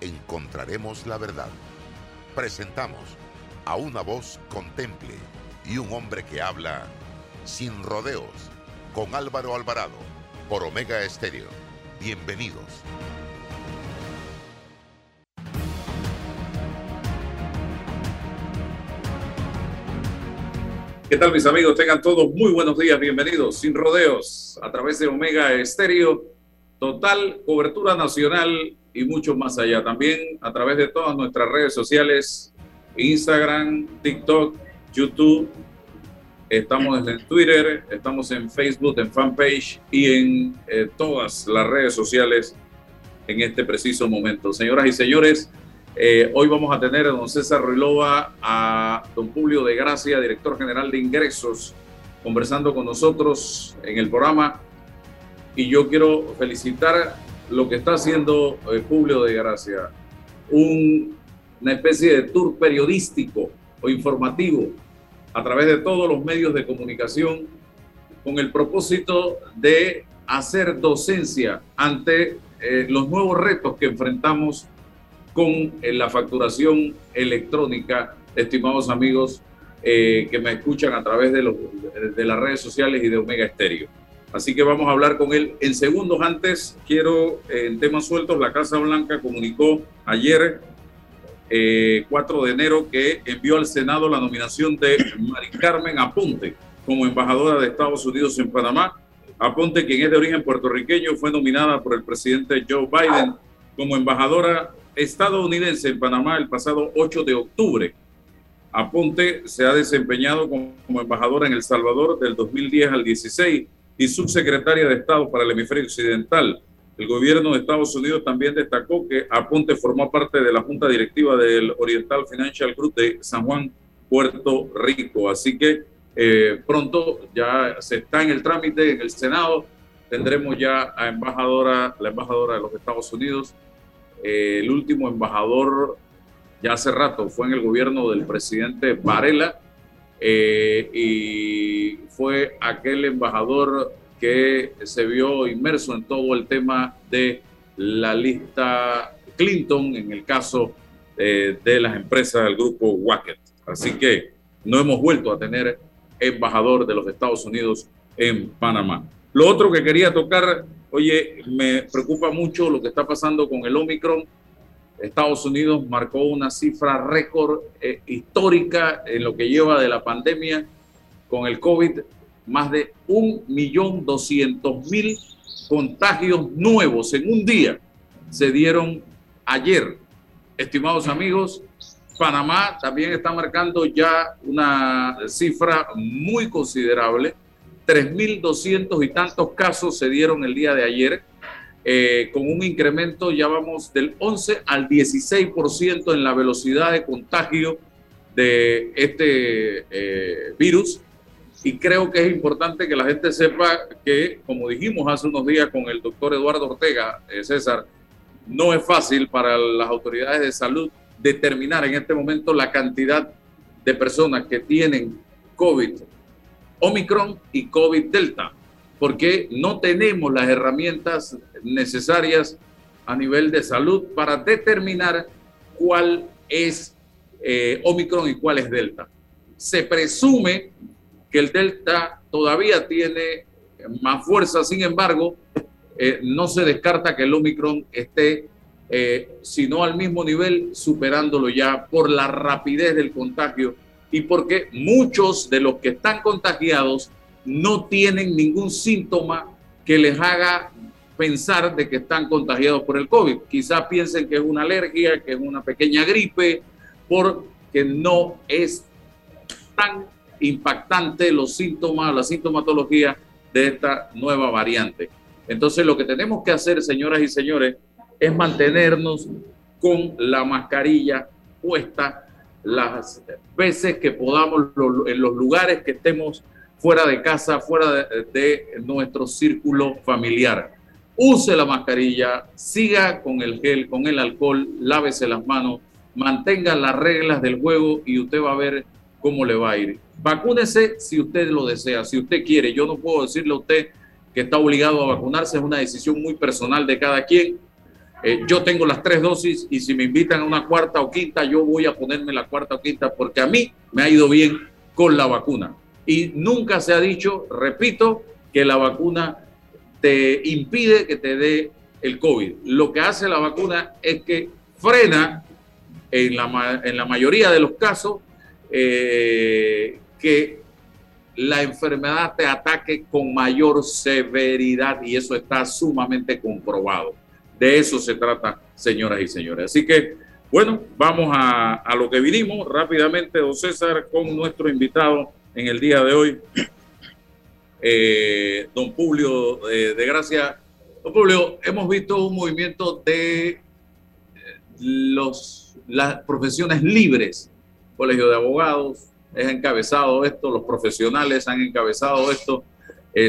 encontraremos la verdad. Presentamos a una voz contemple y un hombre que habla sin rodeos con Álvaro Alvarado por Omega Estéreo. Bienvenidos. ¿Qué tal mis amigos? Tengan todos muy buenos días, bienvenidos sin rodeos a través de Omega Estéreo. Total cobertura nacional y mucho más allá. También a través de todas nuestras redes sociales, Instagram, TikTok, YouTube. Estamos en Twitter, estamos en Facebook, en fanpage y en eh, todas las redes sociales en este preciso momento. Señoras y señores, eh, hoy vamos a tener a don César Ruilova, a don Publio de Gracia, director general de ingresos, conversando con nosotros en el programa. Y yo quiero felicitar lo que está haciendo eh, Publio de Gracia, una especie de tour periodístico o informativo a través de todos los medios de comunicación con el propósito de hacer docencia ante eh, los nuevos retos que enfrentamos con eh, la facturación electrónica, estimados amigos que me escuchan a través de, los, de las redes sociales y de Omega Estéreo. Así que vamos a hablar con él en segundos. Antes, quiero, en temas sueltos, la Casa Blanca comunicó ayer, 4 eh, de enero, que envió al Senado la nominación de Mari Carmen Aponte como embajadora de Estados Unidos en Panamá. Aponte, quien es de origen puertorriqueño, fue nominada por el presidente Joe Biden como embajadora estadounidense en Panamá el pasado 8 de octubre. Aponte se ha desempeñado como embajadora en El Salvador del 2010 al 16 y subsecretaria de Estado para el hemisferio occidental. El gobierno de Estados Unidos también destacó que Aponte formó parte de la junta directiva del Oriental Financial Group de San Juan, Puerto Rico. Así que eh, pronto ya se está en el trámite en el Senado. Tendremos ya a embajadora, la embajadora de los Estados Unidos. Eh, el último embajador ya hace rato fue en el gobierno del presidente Varela eh, y fue aquel embajador que se vio inmerso en todo el tema de la lista Clinton en el caso eh, de las empresas del grupo Wackett. Así que no hemos vuelto a tener embajador de los Estados Unidos en Panamá. Lo otro que quería tocar, oye, me preocupa mucho lo que está pasando con el Omicron Estados Unidos marcó una cifra récord eh, histórica en lo que lleva de la pandemia con el COVID, más de 1.200.000 contagios nuevos en un día se dieron ayer. Estimados amigos, Panamá también está marcando ya una cifra muy considerable. 3.200 y tantos casos se dieron el día de ayer eh, con un incremento, ya vamos del 11 al 16% en la velocidad de contagio de este eh, virus. Y creo que es importante que la gente sepa que, como dijimos hace unos días con el doctor Eduardo Ortega, eh, César, no es fácil para las autoridades de salud determinar en este momento la cantidad de personas que tienen COVID Omicron y COVID Delta porque no tenemos las herramientas necesarias a nivel de salud para determinar cuál es eh, Omicron y cuál es Delta. Se presume que el Delta todavía tiene más fuerza, sin embargo, eh, no se descarta que el Omicron esté, eh, sino al mismo nivel, superándolo ya por la rapidez del contagio y porque muchos de los que están contagiados no tienen ningún síntoma que les haga pensar de que están contagiados por el COVID. Quizás piensen que es una alergia, que es una pequeña gripe, porque no es tan impactante los síntomas, la sintomatología de esta nueva variante. Entonces lo que tenemos que hacer, señoras y señores, es mantenernos con la mascarilla puesta las veces que podamos en los lugares que estemos fuera de casa, fuera de, nuestro círculo familiar. Use la mascarilla, siga con el gel, con el alcohol, lávese las manos, mantenga las reglas del juego y usted va a ver cómo le va a ir. Vacúnese si usted lo desea, si usted quiere. Yo no puedo decirle a usted que está obligado a vacunarse, es una decisión muy personal de cada quien. Eh, yo tengo las tres dosis y si me invitan a una cuarta o quinta, yo voy a ponerme la cuarta o quinta porque a mí me ha ido bien con la vacuna. Y nunca se ha dicho, repito, que la vacuna te impide que te dé el COVID. Lo que hace la vacuna es que frena en la, mayoría de los casos eh, que la enfermedad te ataque con mayor severidad y eso está sumamente comprobado. De eso se trata, señoras y señores. Así que, bueno, vamos a, a lo que vinimos rápidamente, don César, con nuestro invitado en el día de hoy, eh, don Publio eh, de Gracia. Don Publio, hemos visto un movimiento de eh, los, las profesiones libres, Colegio de Abogados, es encabezado esto, los profesionales han encabezado esto,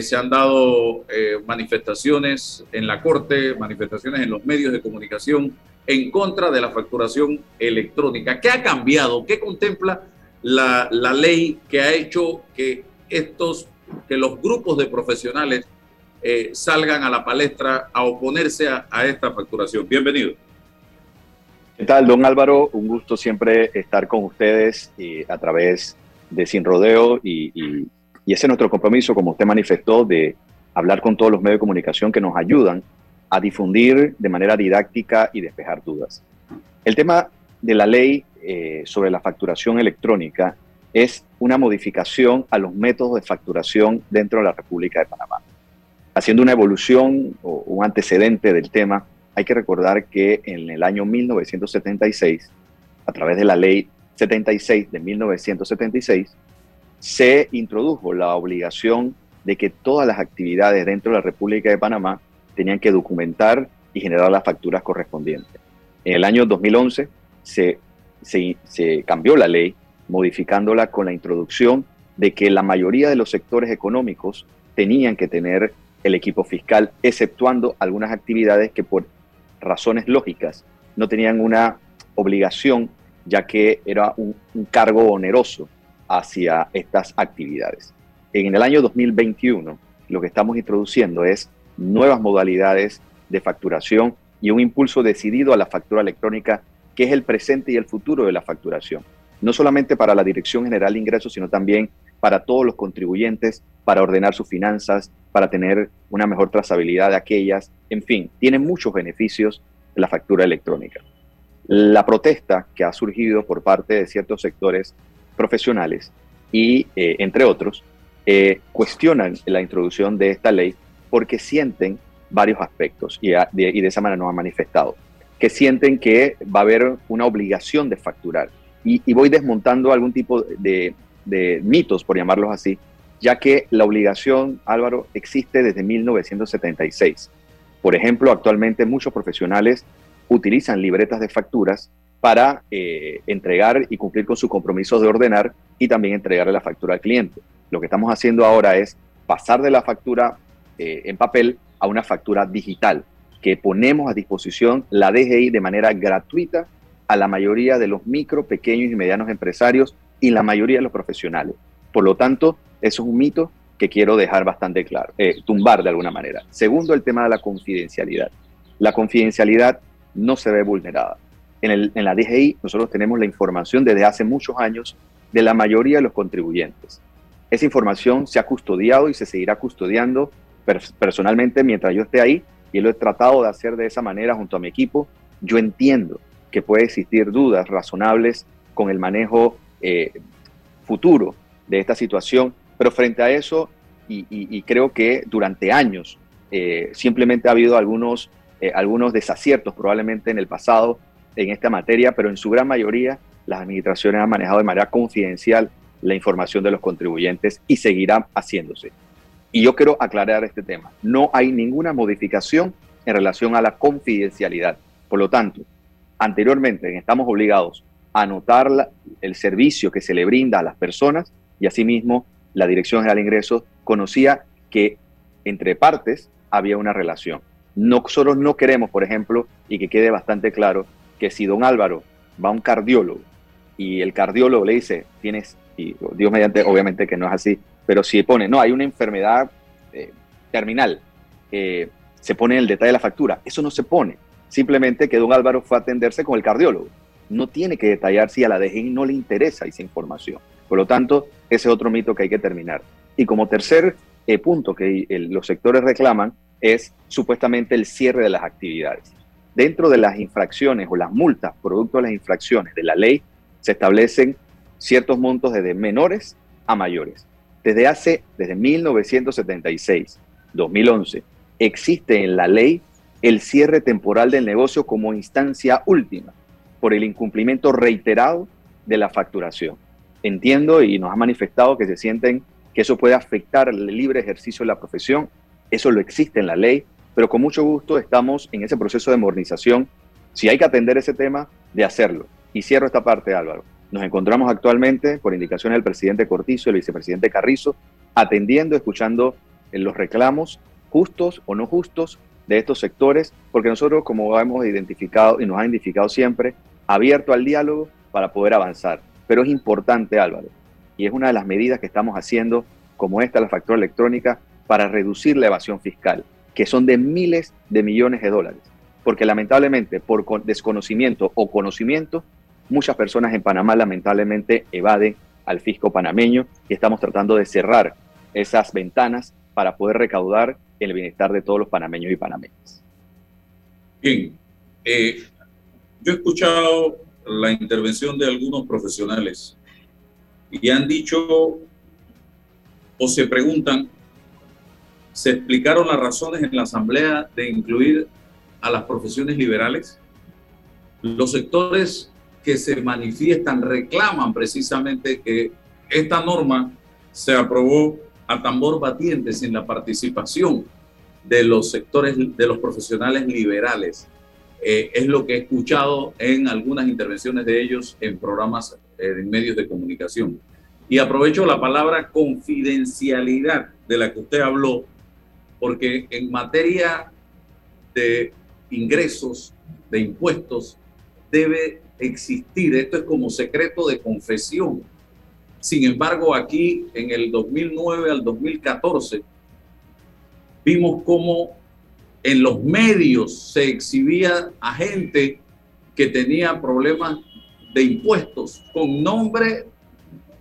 se han dado manifestaciones en la Corte, manifestaciones en los medios de comunicación en contra de la facturación electrónica. ¿Qué ha cambiado? ¿Qué contempla la, ley que ha hecho que estos, que los grupos de profesionales eh, salgan a la palestra a oponerse a, esta facturación. Bienvenido. ¿Qué tal, don Álvaro? Un gusto siempre estar con ustedes a través de Sin Rodeo y, y, ese es nuestro compromiso, como usted manifestó, de hablar con todos los medios de comunicación que nos ayudan a difundir de manera didáctica y despejar dudas. El tema de la ley eh, sobre la facturación electrónica es una modificación a los métodos de facturación dentro de la República de Panamá. Haciendo una evolución o un antecedente del tema, hay que recordar que en el año 1976, a través de la ley 76 de 1976, se introdujo la obligación de que todas las actividades dentro de la República de Panamá tenían que documentar y generar las facturas correspondientes. En el año 2011 se se, cambió la ley, modificándola con la introducción de que la mayoría de los sectores económicos tenían que tener el equipo fiscal, exceptuando algunas actividades que por razones lógicas no tenían una obligación, ya que era un, cargo oneroso hacia estas actividades. En el año 2021, lo que estamos introduciendo es nuevas modalidades de facturación y un impulso decidido a la factura electrónica que es el presente y el futuro de la facturación. No solamente para la Dirección General de Ingresos, sino también para todos los contribuyentes, para ordenar sus finanzas, para tener una mejor trazabilidad de aquellas. En fin, tiene muchos beneficios la factura electrónica. La protesta que ha surgido por parte de ciertos sectores profesionales y, eh, entre otros, eh, cuestionan la introducción de esta ley porque sienten varios aspectos y, y de esa manera nos han manifestado que sienten que va a haber una obligación de facturar. Y, voy desmontando algún tipo de, mitos, por llamarlos así, ya que la obligación, Álvaro, existe desde 1976. Por ejemplo, actualmente muchos profesionales utilizan libretas de facturas para eh, entregar y cumplir con su compromiso de ordenar y también entregarle la factura al cliente. Lo que estamos haciendo ahora es pasar de la factura eh, en papel a una factura digital, que ponemos a disposición la DGI de manera gratuita a la mayoría de los micro, pequeños y medianos empresarios y la mayoría de los profesionales. Por lo tanto, eso es un mito que quiero dejar bastante claro, eh, tumbar de alguna manera. Segundo, el tema de la confidencialidad. La confidencialidad no se ve vulnerada. En, en la DGI nosotros tenemos la información desde hace muchos años de la mayoría de los contribuyentes. Esa información se ha custodiado y se seguirá custodiando personalmente mientras yo esté ahí y lo he tratado de hacer de esa manera junto a mi equipo. Yo entiendo que puede existir dudas razonables con el manejo eh, futuro de esta situación, pero frente a eso, y, creo que durante años eh, simplemente ha habido algunos, eh, algunos desaciertos probablemente en el pasado en esta materia, pero en su gran mayoría las administraciones han manejado de manera confidencial la información de los contribuyentes y seguirán haciéndose. Y yo quiero aclarar este tema. No hay ninguna modificación en relación a la confidencialidad. Por lo tanto, anteriormente estamos obligados a anotar el servicio que se le brinda a las personas y asimismo la Dirección General de Ingresos conocía que entre partes había una relación. Nosotros no queremos, por ejemplo, y que quede bastante claro, que si don Álvaro va a un cardiólogo y el cardiólogo le dice, tienes, y Dios mediante, obviamente que no es así, pero si pone, no, hay una enfermedad eh, terminal, se pone el detalle de la factura. Eso no se pone. Simplemente que don Álvaro fue a atenderse con el cardiólogo. No tiene que detallar si a la DGI no le interesa esa información. Por lo tanto, ese es otro mito que hay que terminar. Y como tercer eh, punto que los sectores reclaman es supuestamente el cierre de las actividades. Dentro de las infracciones o las multas producto de las infracciones de la ley se establecen ciertos montos desde menores a mayores. Desde hace, desde 1976, 2011, existe en la ley el cierre temporal del negocio como instancia última por el incumplimiento reiterado de la facturación. Entiendo y nos ha manifestado que se sienten que eso puede afectar el libre ejercicio de la profesión. Eso lo existe en la ley, pero con mucho gusto estamos en ese proceso de modernización. Si hay que atender ese tema, de hacerlo. Y cierro esta parte, Álvaro. Nos encontramos actualmente, por indicaciones del presidente Cortizo y el vicepresidente Carrizo, atendiendo, escuchando los reclamos justos o no justos de estos sectores, porque nosotros, como hemos identificado y nos ha identificado siempre, abierto al diálogo para poder avanzar. Pero es importante, Álvaro, y es una de las medidas que estamos haciendo, como esta, la factura electrónica, para reducir la evasión fiscal, que son de miles de millones de dólares. Porque lamentablemente, por desconocimiento o conocimiento, muchas personas en Panamá lamentablemente evaden al fisco panameño y estamos tratando de cerrar esas ventanas para poder recaudar el bienestar de todos los panameños y panameñas. Bien, eh, yo he escuchado la intervención de algunos profesionales y han dicho o se preguntan, ¿se explicaron las razones en la Asamblea de incluir a las profesiones liberales? Los sectores que se manifiestan reclaman precisamente que esta norma se aprobó a tambor batiente sin la participación de los sectores de los profesionales liberales. Eh, es lo que he escuchado en algunas intervenciones de ellos en programas, eh, en medios de comunicación. Y aprovecho la palabra confidencialidad de la que usted habló, porque en materia de ingresos, de impuestos, debe existir. Esto es como secreto de confesión sin embargo, aquí en el 2009 al 2014 vimos cómo en los medios se exhibía a gente que tenía problemas de impuestos con nombre,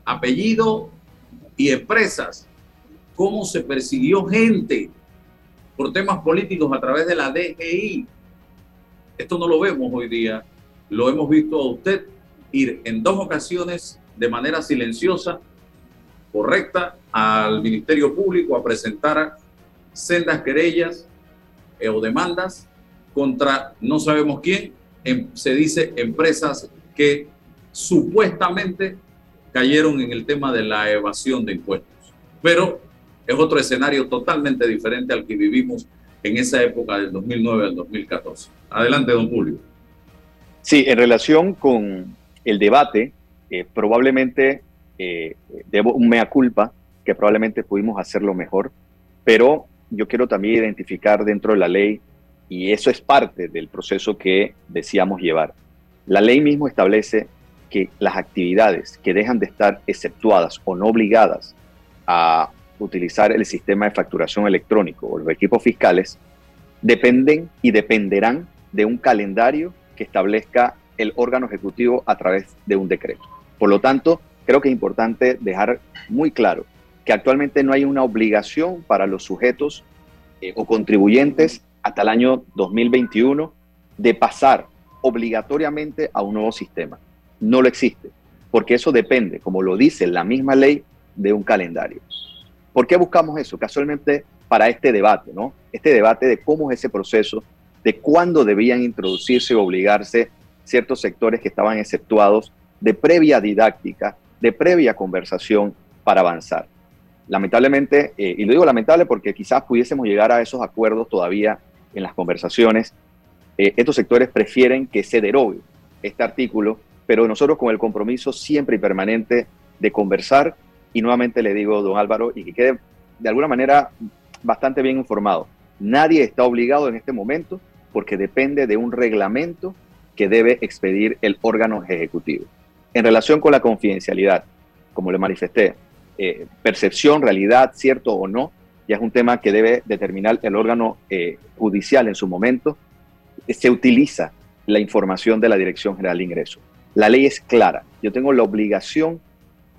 apellido y empresas. Cómo se persiguió gente por temas políticos a través de la DGI. Esto no lo vemos hoy día. Lo hemos visto a usted ir en dos ocasiones de manera silenciosa, correcta, al Ministerio Público a presentar sendas querellas eh, o demandas contra no sabemos quién, em, se dice empresas que supuestamente cayeron en el tema de la evasión de impuestos. Pero es otro escenario totalmente diferente al que vivimos en esa época del 2009 al 2014. Adelante, don Julio. Sí, en relación con el debate eh, probablemente eh, debo un mea culpa, que probablemente pudimos hacerlo mejor, pero yo quiero también identificar dentro de la ley, y eso es parte del proceso que decíamos llevar. La ley mismo establece que las actividades que dejan de estar exceptuadas o no obligadas a utilizar el sistema de facturación electrónico o los equipos fiscales dependen y dependerán de un calendario que establezca el órgano ejecutivo a través de un decreto. Por lo tanto, creo que es importante dejar muy claro que actualmente no hay una obligación para los sujetos eh, o contribuyentes hasta el año 2021 de pasar obligatoriamente a un nuevo sistema. No lo existe, porque eso depende, como lo dice la misma ley, de un calendario. ¿Por qué buscamos eso? Casualmente para este debate, ¿no? Este debate de cómo es ese proceso, de cuándo debían introducirse o obligarse ciertos sectores que estaban exceptuados de previa didáctica, de previa conversación para avanzar. Lamentablemente, eh, y lo digo lamentable porque quizás pudiésemos llegar a esos acuerdos todavía en las conversaciones, eh, estos sectores prefieren que se derogue este artículo, pero nosotros con el compromiso siempre y permanente de conversar, y nuevamente le digo, don Álvaro, y que quede de alguna manera bastante bien informado, nadie está obligado en este momento porque depende de un reglamento que debe expedir el órgano ejecutivo. En relación con la confidencialidad, como le manifesté, eh, percepción, realidad, cierto o no, ya es un tema que debe determinar el órgano eh, judicial en su momento. Se utiliza la información de la Dirección General de Ingresos. La ley es clara. Yo tengo la obligación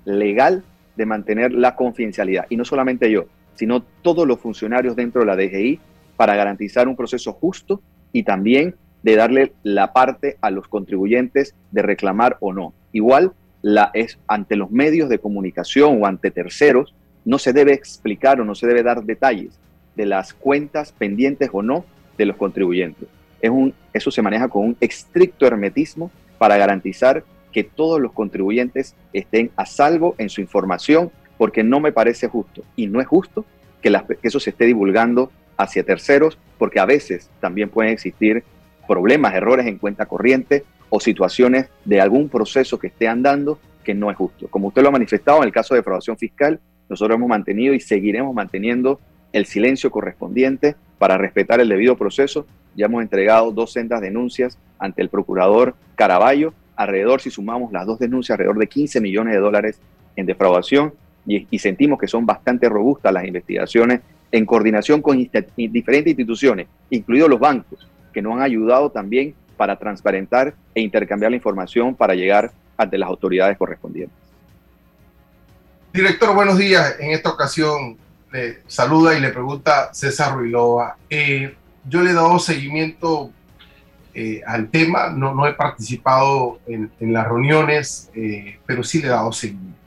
legal de mantener la confidencialidad. Y no solamente yo, sino todos los funcionarios dentro de la DGI para garantizar un proceso justo y también de darle la parte a los contribuyentes de reclamar o no. Igual la es ante los medios de comunicación o ante terceros, no se debe explicar o no se debe dar detalles de las cuentas pendientes o no de los contribuyentes. Es un, eso se maneja con un estricto hermetismo para garantizar que todos los contribuyentes estén a salvo en su información, porque no me parece justo y no es justo que, que eso se esté divulgando hacia terceros, porque a veces también pueden existir problemas, errores en cuenta corriente o situaciones de algún proceso que esté andando que no es justo. Como usted lo ha manifestado en el caso de defraudación fiscal, nosotros hemos mantenido y seguiremos manteniendo el silencio correspondiente para respetar el debido proceso. Ya hemos entregado dos sendas denuncias ante el procurador Caraballo, alrededor, si sumamos las dos denuncias, alrededor de 15 millones de dólares en defraudación y, y sentimos que son bastante robustas las investigaciones en coordinación con diferentes instituciones, incluidos los bancos, que nos han ayudado también para transparentar e intercambiar la información para llegar ante las autoridades correspondientes. Director, buenos días. En esta ocasión le saluda y le pregunta César Ruilova. Eh, yo le he dado seguimiento eh, al tema, no, he participado en, las reuniones, eh, pero sí le he dado seguimiento.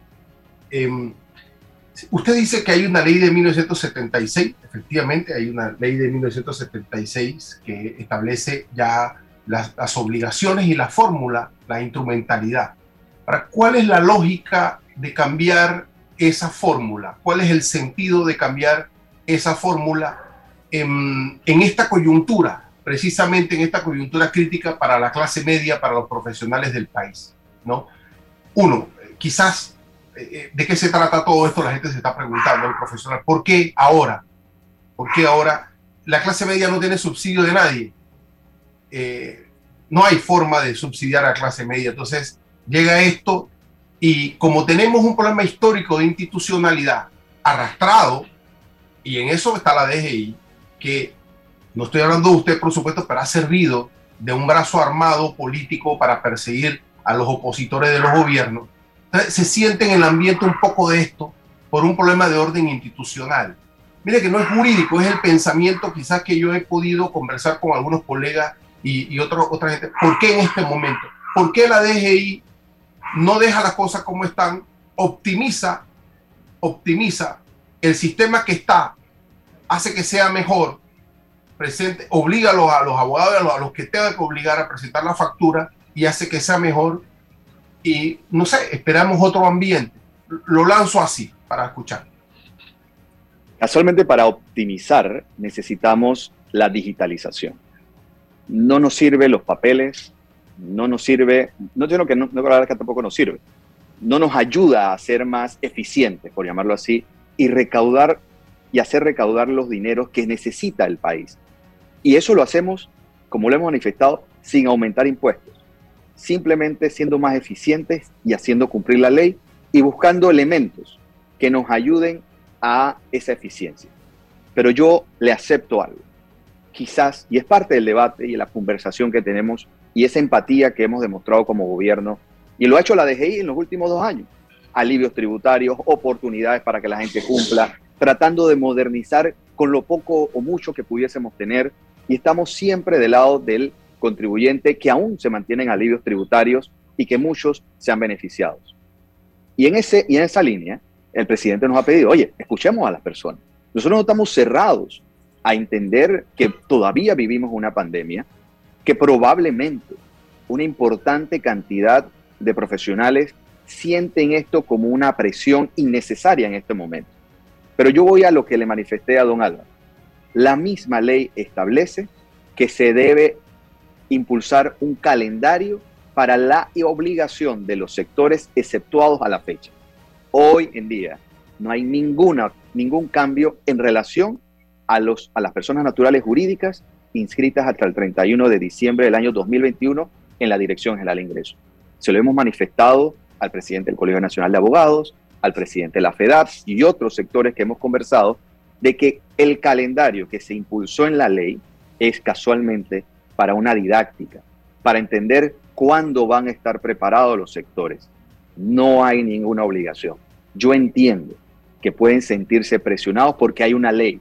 Usted dice que hay una ley de 1976, efectivamente hay una ley de 1976 que establece ya las, obligaciones y la fórmula, la instrumentalidad. Para, ¿Cuál es la lógica de cambiar esa fórmula? ¿Cuál es el sentido de cambiar esa fórmula en, en, esta coyuntura, precisamente en esta coyuntura crítica para la clase media, para los profesionales del país? ¿no? Uno, quizás ¿de qué se trata todo esto? La gente se está preguntando, el profesional, ¿por qué ahora? ¿Por qué ahora la clase media no tiene subsidio de nadie? Eh, no hay forma de subsidiar a la clase media. Entonces llega esto y como tenemos un problema histórico de institucionalidad arrastrado, y en eso está la DGI, que no estoy hablando de usted, por supuesto, pero ha servido de un brazo armado político para perseguir a los opositores de los gobiernos, se siente en el ambiente un poco de esto por un problema de orden institucional. Mire que no es jurídico, es el pensamiento quizás que yo he podido conversar con algunos colegas y, y otra gente. ¿Por qué en este momento? ¿Por qué la DGI no deja las cosas como están, optimiza, optimiza el sistema que está, hace que sea mejor, presente, obliga a los, a los abogados, a los, a los que tengan que obligar a presentar la factura y hace que sea mejor y no sé, esperamos otro ambiente. Lo lanzo así para escuchar. Casualmente para optimizar necesitamos la digitalización. No nos sirve los papeles, no nos sirve, no digo que no, no que tampoco nos sirve, no nos ayuda a ser más eficientes, por llamarlo así, y recaudar y hacer recaudar los dineros que necesita el país. Y eso lo hacemos, como lo hemos manifestado, sin aumentar impuestos simplemente siendo más eficientes y haciendo cumplir la ley y buscando elementos que nos ayuden a esa eficiencia. Pero yo le acepto algo. Quizás, y es parte del debate y la conversación que tenemos y esa empatía que hemos demostrado como gobierno, y lo ha hecho la DGI en los últimos dos años, alivios tributarios, oportunidades para que la gente cumpla, tratando de modernizar con lo poco o mucho que pudiésemos tener, y estamos siempre del lado del contribuyente que aún se mantienen alivios tributarios y que muchos se han beneficiado. Y en, ese, y en esa línea, el presidente nos ha pedido, oye, escuchemos a las personas. Nosotros no estamos cerrados a entender que todavía vivimos una pandemia, que probablemente una importante cantidad de profesionales sienten esto como una presión innecesaria en este momento. Pero yo voy a lo que le manifesté a don Álvaro. La misma ley establece que se debe impulsar un calendario para la obligación de los sectores exceptuados a la fecha. Hoy en día no hay ninguna, ningún cambio en relación a, los, a las personas naturales jurídicas inscritas hasta el 31 de diciembre del año 2021 en la Dirección General de Ingresos. Se lo hemos manifestado al presidente del Colegio Nacional de Abogados, al presidente de la FEDAP y otros sectores que hemos conversado de que el calendario que se impulsó en la ley es casualmente para una didáctica, para entender cuándo van a estar preparados los sectores. No hay ninguna obligación. Yo entiendo que pueden sentirse presionados porque hay una ley.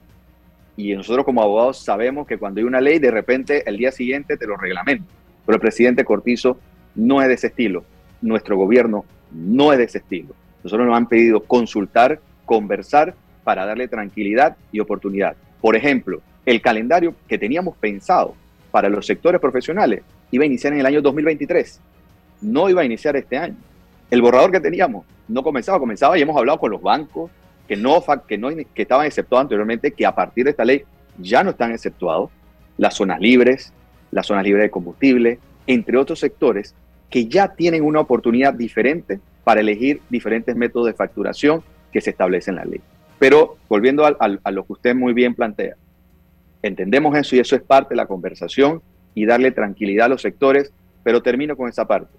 Y nosotros como abogados sabemos que cuando hay una ley, de repente el día siguiente te lo reglamentan. Pero el presidente Cortizo no es de ese estilo. Nuestro gobierno no es de ese estilo. Nosotros nos han pedido consultar, conversar para darle tranquilidad y oportunidad. Por ejemplo, el calendario que teníamos pensado para los sectores profesionales iba a iniciar en el año 2023. No iba a iniciar este año. El borrador que teníamos no comenzaba, comenzaba y hemos hablado con los bancos que no, que no que estaban exceptuados anteriormente, que a partir de esta ley ya no están exceptuados. Las zonas libres, las zonas libres de combustible, entre otros sectores que ya tienen una oportunidad diferente para elegir diferentes métodos de facturación que se establecen en la ley. Pero volviendo a, lo que usted muy bien plantea, entendemos eso y eso es parte de la conversación y darle tranquilidad a los sectores, pero termino con esa parte.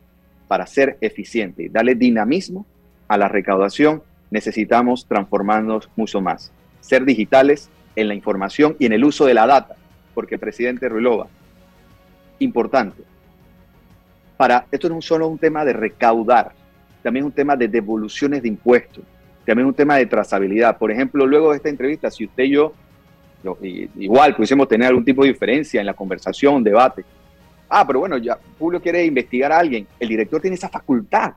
Para ser eficiente y darle dinamismo a la recaudación, necesitamos transformarnos mucho más. Ser digitales en la información y en el uso de la data, porque presidente Ruilova, importante, para, esto no es solo un tema de recaudar, también es un tema de devoluciones de impuestos también un tema de trazabilidad. Por ejemplo, luego de esta entrevista, si usted y yo, igual pudiésemos tener algún tipo de diferencia en la conversación, debate. Ah, pero bueno, ya Julio quiere investigar a alguien. El director tiene esa facultad.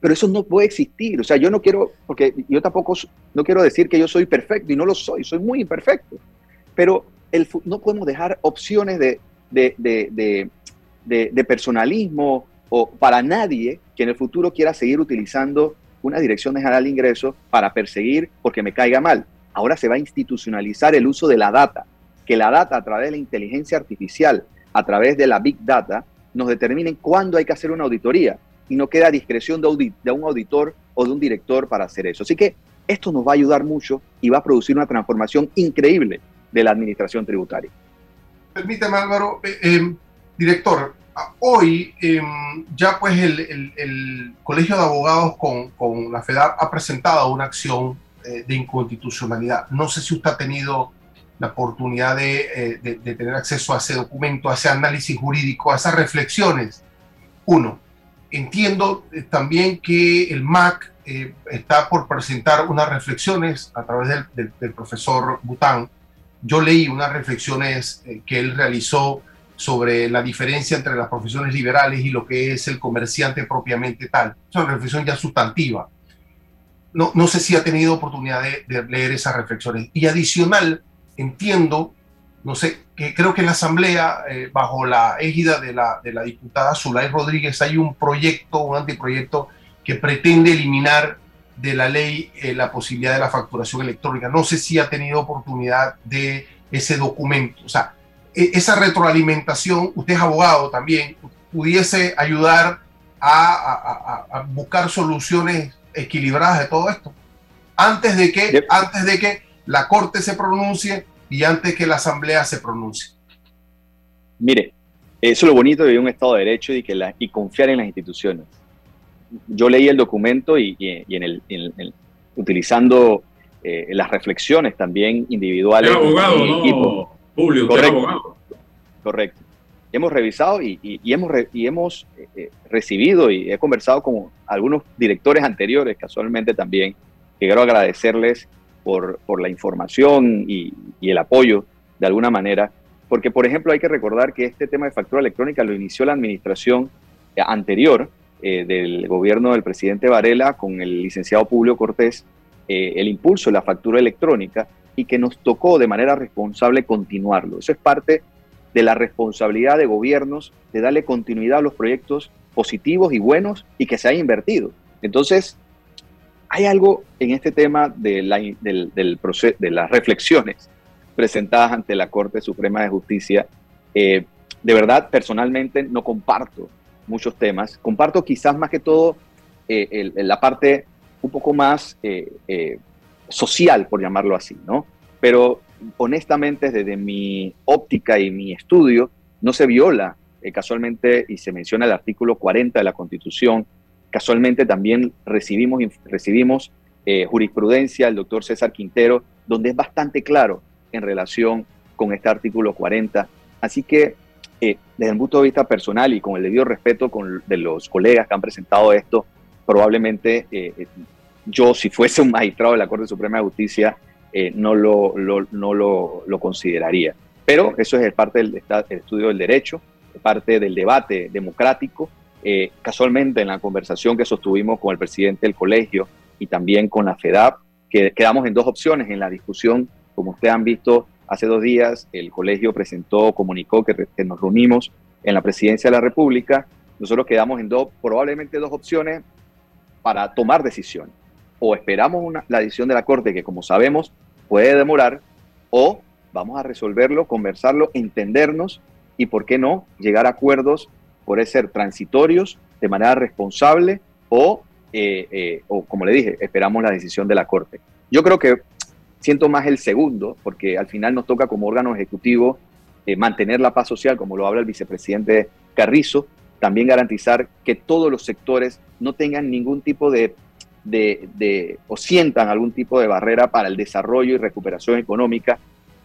Pero eso no puede existir. O sea, yo no quiero, porque yo tampoco no quiero decir que yo soy perfecto y no lo soy, soy muy imperfecto. Pero el, no podemos dejar opciones de, de, de, personalismo o para nadie que en el futuro quiera seguir utilizando una dirección general de ingresos para perseguir porque me caiga mal. Ahora se va a institucionalizar el uso de la data, que la data a través de la inteligencia artificial, a través de la big data, nos determinen cuándo hay que hacer una auditoría y no queda discreción de, un auditor o de un director para hacer eso. Así que esto nos va a ayudar mucho y va a producir una transformación increíble de la administración tributaria. Permítame, Álvaro, eh, eh, director, hoy em, ya pues el, Colegio de Abogados con, la FEDAP ha presentado una acción eh, de inconstitucionalidad. No sé si usted ha tenido la oportunidad de, eh, tener acceso a ese documento, a ese análisis jurídico, a esas reflexiones. Uno, entiendo eh, también que el MAC está por presentar unas reflexiones a través del, del profesor Bután. Yo leí unas reflexiones que él realizó sobre la diferencia entre las profesiones liberales y lo que es el comerciante propiamente tal. Es una reflexión ya sustantiva. No, no sé si ha tenido oportunidad de, leer esas reflexiones. Y adicional, entiendo, no sé, que creo que en la Asamblea, eh, bajo la égida de la, diputada Zulay Rodríguez, hay un proyecto, un anteproyecto que pretende eliminar de la ley eh, la posibilidad de la facturación electrónica. No sé si ha tenido oportunidad de ese documento. O sea, e, esa retroalimentación, usted es abogado también, pudiese ayudar a, buscar soluciones equilibradas de todo esto. Antes de, que, antes de que la Corte se pronuncie y antes que la Asamblea se pronuncie. Mire, eso es lo bonito de un Estado de Derecho y, que la, y confiar en las instituciones. Yo leí el documento y, en el, utilizando eh, las reflexiones también individuales. abogado, no. Julio, Correcto. Correcto. Hemos revisado y, hemos, y hemos eh, eh, recibido y he conversado con algunos directores anteriores, casualmente también, quiero agradecerles por, por la información y, el apoyo de alguna manera, porque por ejemplo hay que recordar que este tema de factura electrónica lo inició la administración anterior eh, del gobierno del presidente Varela con el licenciado Publio Cortés, el impulso de la factura electrónica y que nos tocó de manera responsable continuarlo. Eso es parte de la responsabilidad de gobiernos de darle continuidad a los proyectos positivos y buenos y que se haya invertido. Entonces, hay algo en este tema de, la, del, de las reflexiones presentadas ante la Corte Suprema de Justicia eh, de verdad, personalmente no comparto muchos temas. Comparto quizás más que todo eh, la parte un poco más eh, social, por llamarlo así, ¿no? Pero honestamente, desde mi óptica y mi estudio, no se viola casualmente y se menciona el artículo 40 de la Constitución. Casualmente también recibimos, recibimos jurisprudencia del doctor César Quintero, donde es bastante claro en relación con este artículo 40. Así que desde el punto de vista personal y con el debido respeto de los colegas que han presentado esto, probablemente eh, eh, yo, si fuese un magistrado de la Corte Suprema de Justicia, eh, no, lo, no lo, consideraría. Pero eso es parte del, estudio del derecho, parte del debate democrático. casualmente, en la conversación que sostuvimos con el presidente del colegio y también con la FEDAP, que quedamos en dos opciones en la discusión. Como ustedes han visto, Hace dos días el colegio presentó, comunicó que, nos reunimos en la presidencia de la República. Nosotros quedamos en dos, probablemente dos opciones para tomar decisiones. O esperamos la decisión de la Corte, que como sabemos puede demorar, o vamos a resolverlo, conversarlo, entendernos y, ¿por qué no?, llegar a acuerdos, puede ser transitorios, de manera responsable, o, eh, eh, o como le dije, esperamos la decisión de la Corte. Yo creo que Siento más el segundo, porque al final nos toca como órgano ejecutivo eh, mantener la paz social, como lo habla el vicepresidente Carrizo, también garantizar que todos los sectores no tengan ningún tipo de, de, o sientan algún tipo de barrera para el desarrollo y recuperación económica,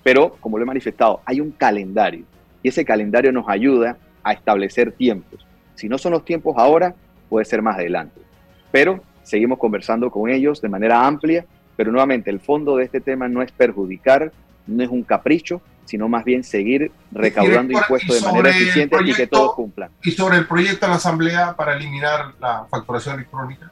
pero como lo he manifestado, hay un calendario y ese calendario nos ayuda a establecer tiempos. Si no son los tiempos ahora, puede ser más adelante. Pero seguimos conversando con ellos de manera amplia pero nuevamente, el fondo de este tema no es perjudicar, no es un capricho, sino más bien seguir recaudando impuestos de manera eficiente y que todos cumplan. ¿Y sobre el proyecto de la Asamblea para eliminar la facturación electrónica?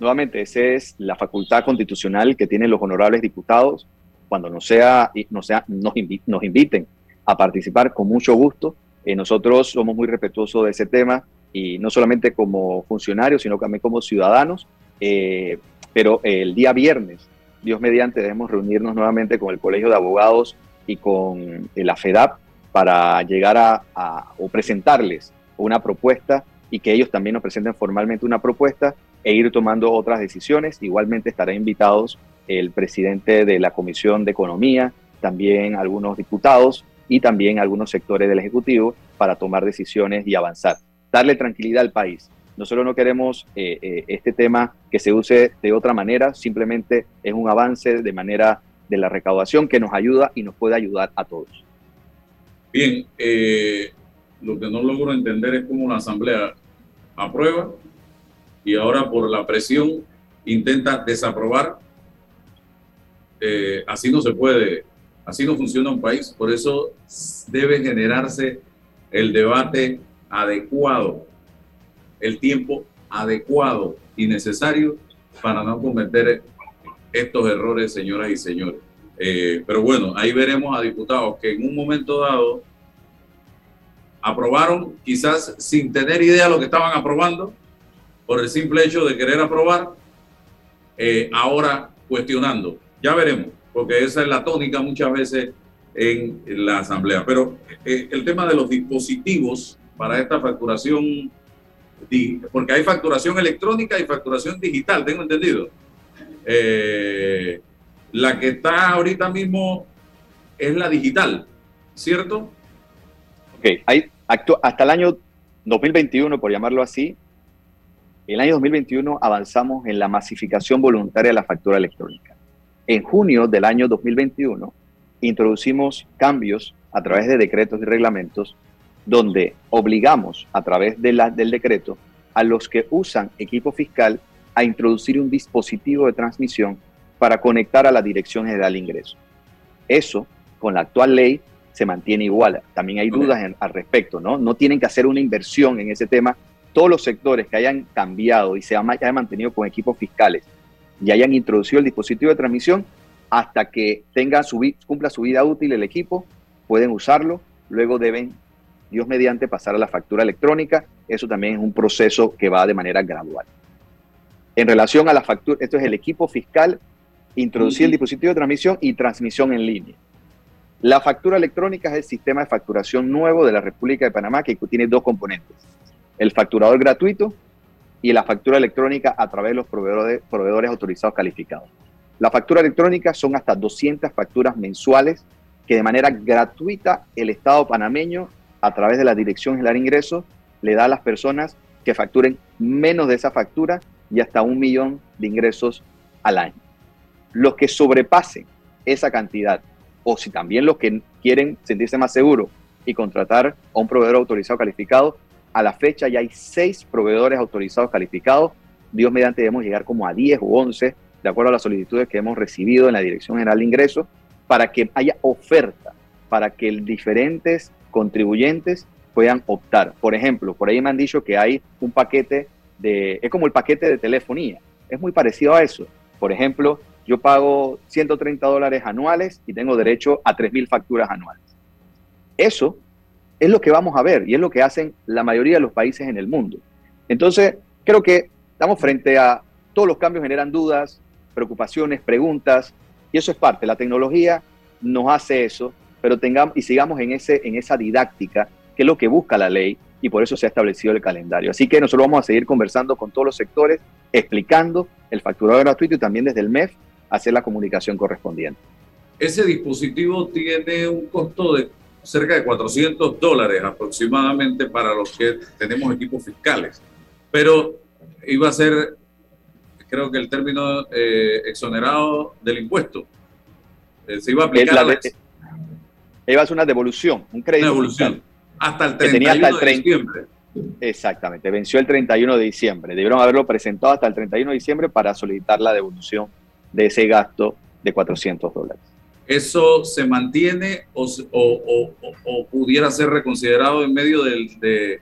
Nuevamente, esa es la facultad constitucional que tienen los honorables diputados. Cuando nos, sea, no sea, nos, inviten a participar con mucho gusto. Eh, nosotros somos muy respetuosos de ese tema y no solamente como funcionarios, sino también como ciudadanos. Eh, pero el día viernes, Dios mediante, debemos reunirnos nuevamente con el Colegio de Abogados y con la FEDAP para llegar a, presentarles una propuesta y que ellos también nos presenten formalmente una propuesta e ir tomando otras decisiones. Igualmente estarán invitados el presidente de la Comisión de Economía, también algunos diputados y también algunos sectores del Ejecutivo para tomar decisiones y avanzar. Darle tranquilidad al país. Nosotros no queremos eh, eh, este tema que se use de otra manera, simplemente es un avance de manera de la recaudación que nos ayuda y nos puede ayudar a todos. Bien, eh, lo que no logro entender es cómo la Asamblea aprueba y ahora por la presión intenta desaprobar. así no se puede, así no funciona un país, por eso debe generarse el debate adecuado el tiempo adecuado y necesario para no cometer estos errores, señoras y señores. Eh, pero bueno, ahí veremos a diputados que en un momento dado aprobaron quizás sin tener idea de lo que estaban aprobando, por el simple hecho de querer aprobar, eh, ahora cuestionando. Ya veremos, porque esa es la tónica muchas veces en la Asamblea. Pero eh, el tema de los dispositivos para esta facturación porque hay facturación electrónica y facturación digital, tengo entendido. Eh, la que está ahorita mismo es la digital, ¿cierto? Ok, hay, hasta el año 2021, por llamarlo así, el año 2021 avanzamos en la masificación voluntaria de la factura electrónica. En junio del año 2021 introducimos cambios a través de decretos y reglamentos donde obligamos a través de la, del decreto a los que usan equipo fiscal a introducir un dispositivo de transmisión para conectar a la Dirección General de Ingresos. Eso, con la actual ley, se mantiene igual. También hay dudas al respecto, ¿no? No tienen que hacer una inversión en ese tema. Todos los sectores que hayan cambiado y se hayan mantenido con equipos fiscales y hayan introducido el dispositivo de transmisión, hasta que tenga su, cumpla su vida útil el equipo, pueden usarlo, luego deben Dios mediante pasar a la factura electrónica, eso también es un proceso que va de manera gradual. En relación a la factura, esto es el equipo fiscal, introducir el dispositivo de transmisión y transmisión en línea. La factura electrónica es el sistema de facturación nuevo de la República de Panamá que tiene dos componentes. El facturador gratuito y la factura electrónica a través de los proveedores, proveedores autorizados calificados. La factura electrónica son hasta 200 facturas mensuales que de manera gratuita el Estado panameño, a través de la Dirección General de Ingresos, le da a las personas que facturen menos de esa factura y hasta un millón de ingresos al año. Los que sobrepasen esa cantidad, o si también los que quieren sentirse más seguros y contratar a un proveedor autorizado calificado, a la fecha ya hay seis proveedores autorizados calificados. Dios mediante debemos llegar como a 10 o 11, de acuerdo a las solicitudes que hemos recibido en la Dirección General de Ingresos, para que haya oferta, para que diferentes contribuyentes puedan optar. Por ejemplo, por ahí me han dicho que hay un paquete de, es como el paquete de telefonía, es muy parecido a eso. Por ejemplo, yo pago 130 dólares anuales y tengo derecho a 3.000 facturas anuales. Eso es lo que vamos a ver y es lo que hacen la mayoría de los países en el mundo. Entonces, creo que estamos frente a todos los cambios generan dudas, preocupaciones, preguntas, y eso es parte. La tecnología nos hace eso, pero tengamos y sigamos en, ese, en esa didáctica, que es lo que busca la ley, y por eso se ha establecido el calendario. Así que nosotros vamos a seguir conversando con todos los sectores, explicando el facturado gratuito y también desde el MEF hacer la comunicación correspondiente. Ese dispositivo tiene un costo de cerca de 400 dólares aproximadamente para los que tenemos equipos fiscales. Pero iba a ser, creo que el término eh, exonerado del impuesto. Eh, se iba a aplicar. La iba a ser una devolución, un crédito. Una devolución. Hasta el 31 de diciembre. Exactamente, venció el 31 de diciembre. Debieron haberlo presentado hasta el 31 de diciembre para solicitar la devolución de ese gasto de 400 dólares. ¿Eso se mantiene o, pudiera ser reconsiderado en medio de,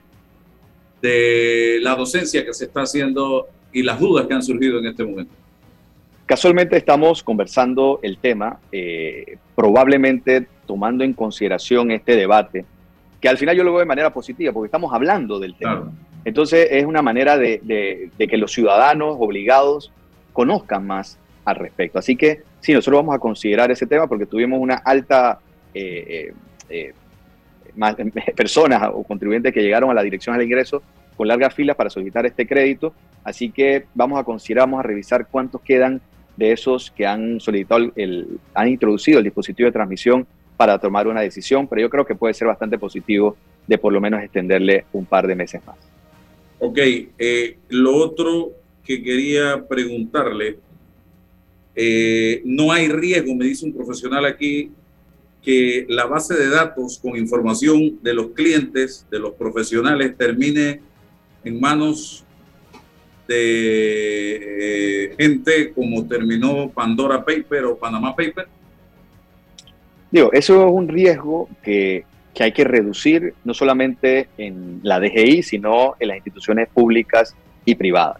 de la docencia que se está haciendo y las dudas que han surgido en este momento? Casualmente estamos conversando el tema, eh, probablemente tomando en consideración este debate, que al final yo lo veo de manera positiva, porque estamos hablando del tema. Entonces es una manera de, que los ciudadanos obligados conozcan más al respecto. Así que sí, nosotros vamos a considerar ese tema porque tuvimos una alta eh, eh, eh, personas o contribuyentes que llegaron a la dirección del ingreso con largas filas para solicitar este crédito. Así que vamos a considerar, vamos a revisar cuántos quedan de esos que han solicitado, el, han introducido el dispositivo de transmisión para tomar una decisión, pero yo creo que puede ser bastante positivo de por lo menos extenderle un par de meses más. Ok, lo otro que quería preguntarle eh, no hay riesgo, me dice un profesional aquí, que la base de datos con información de los clientes, de los profesionales, termine en manos de eh, gente como terminó Pandora Paper o Panama Paper? Digo, eso es un riesgo que, que hay que reducir no solamente en la DGI, sino en las instituciones públicas y privadas.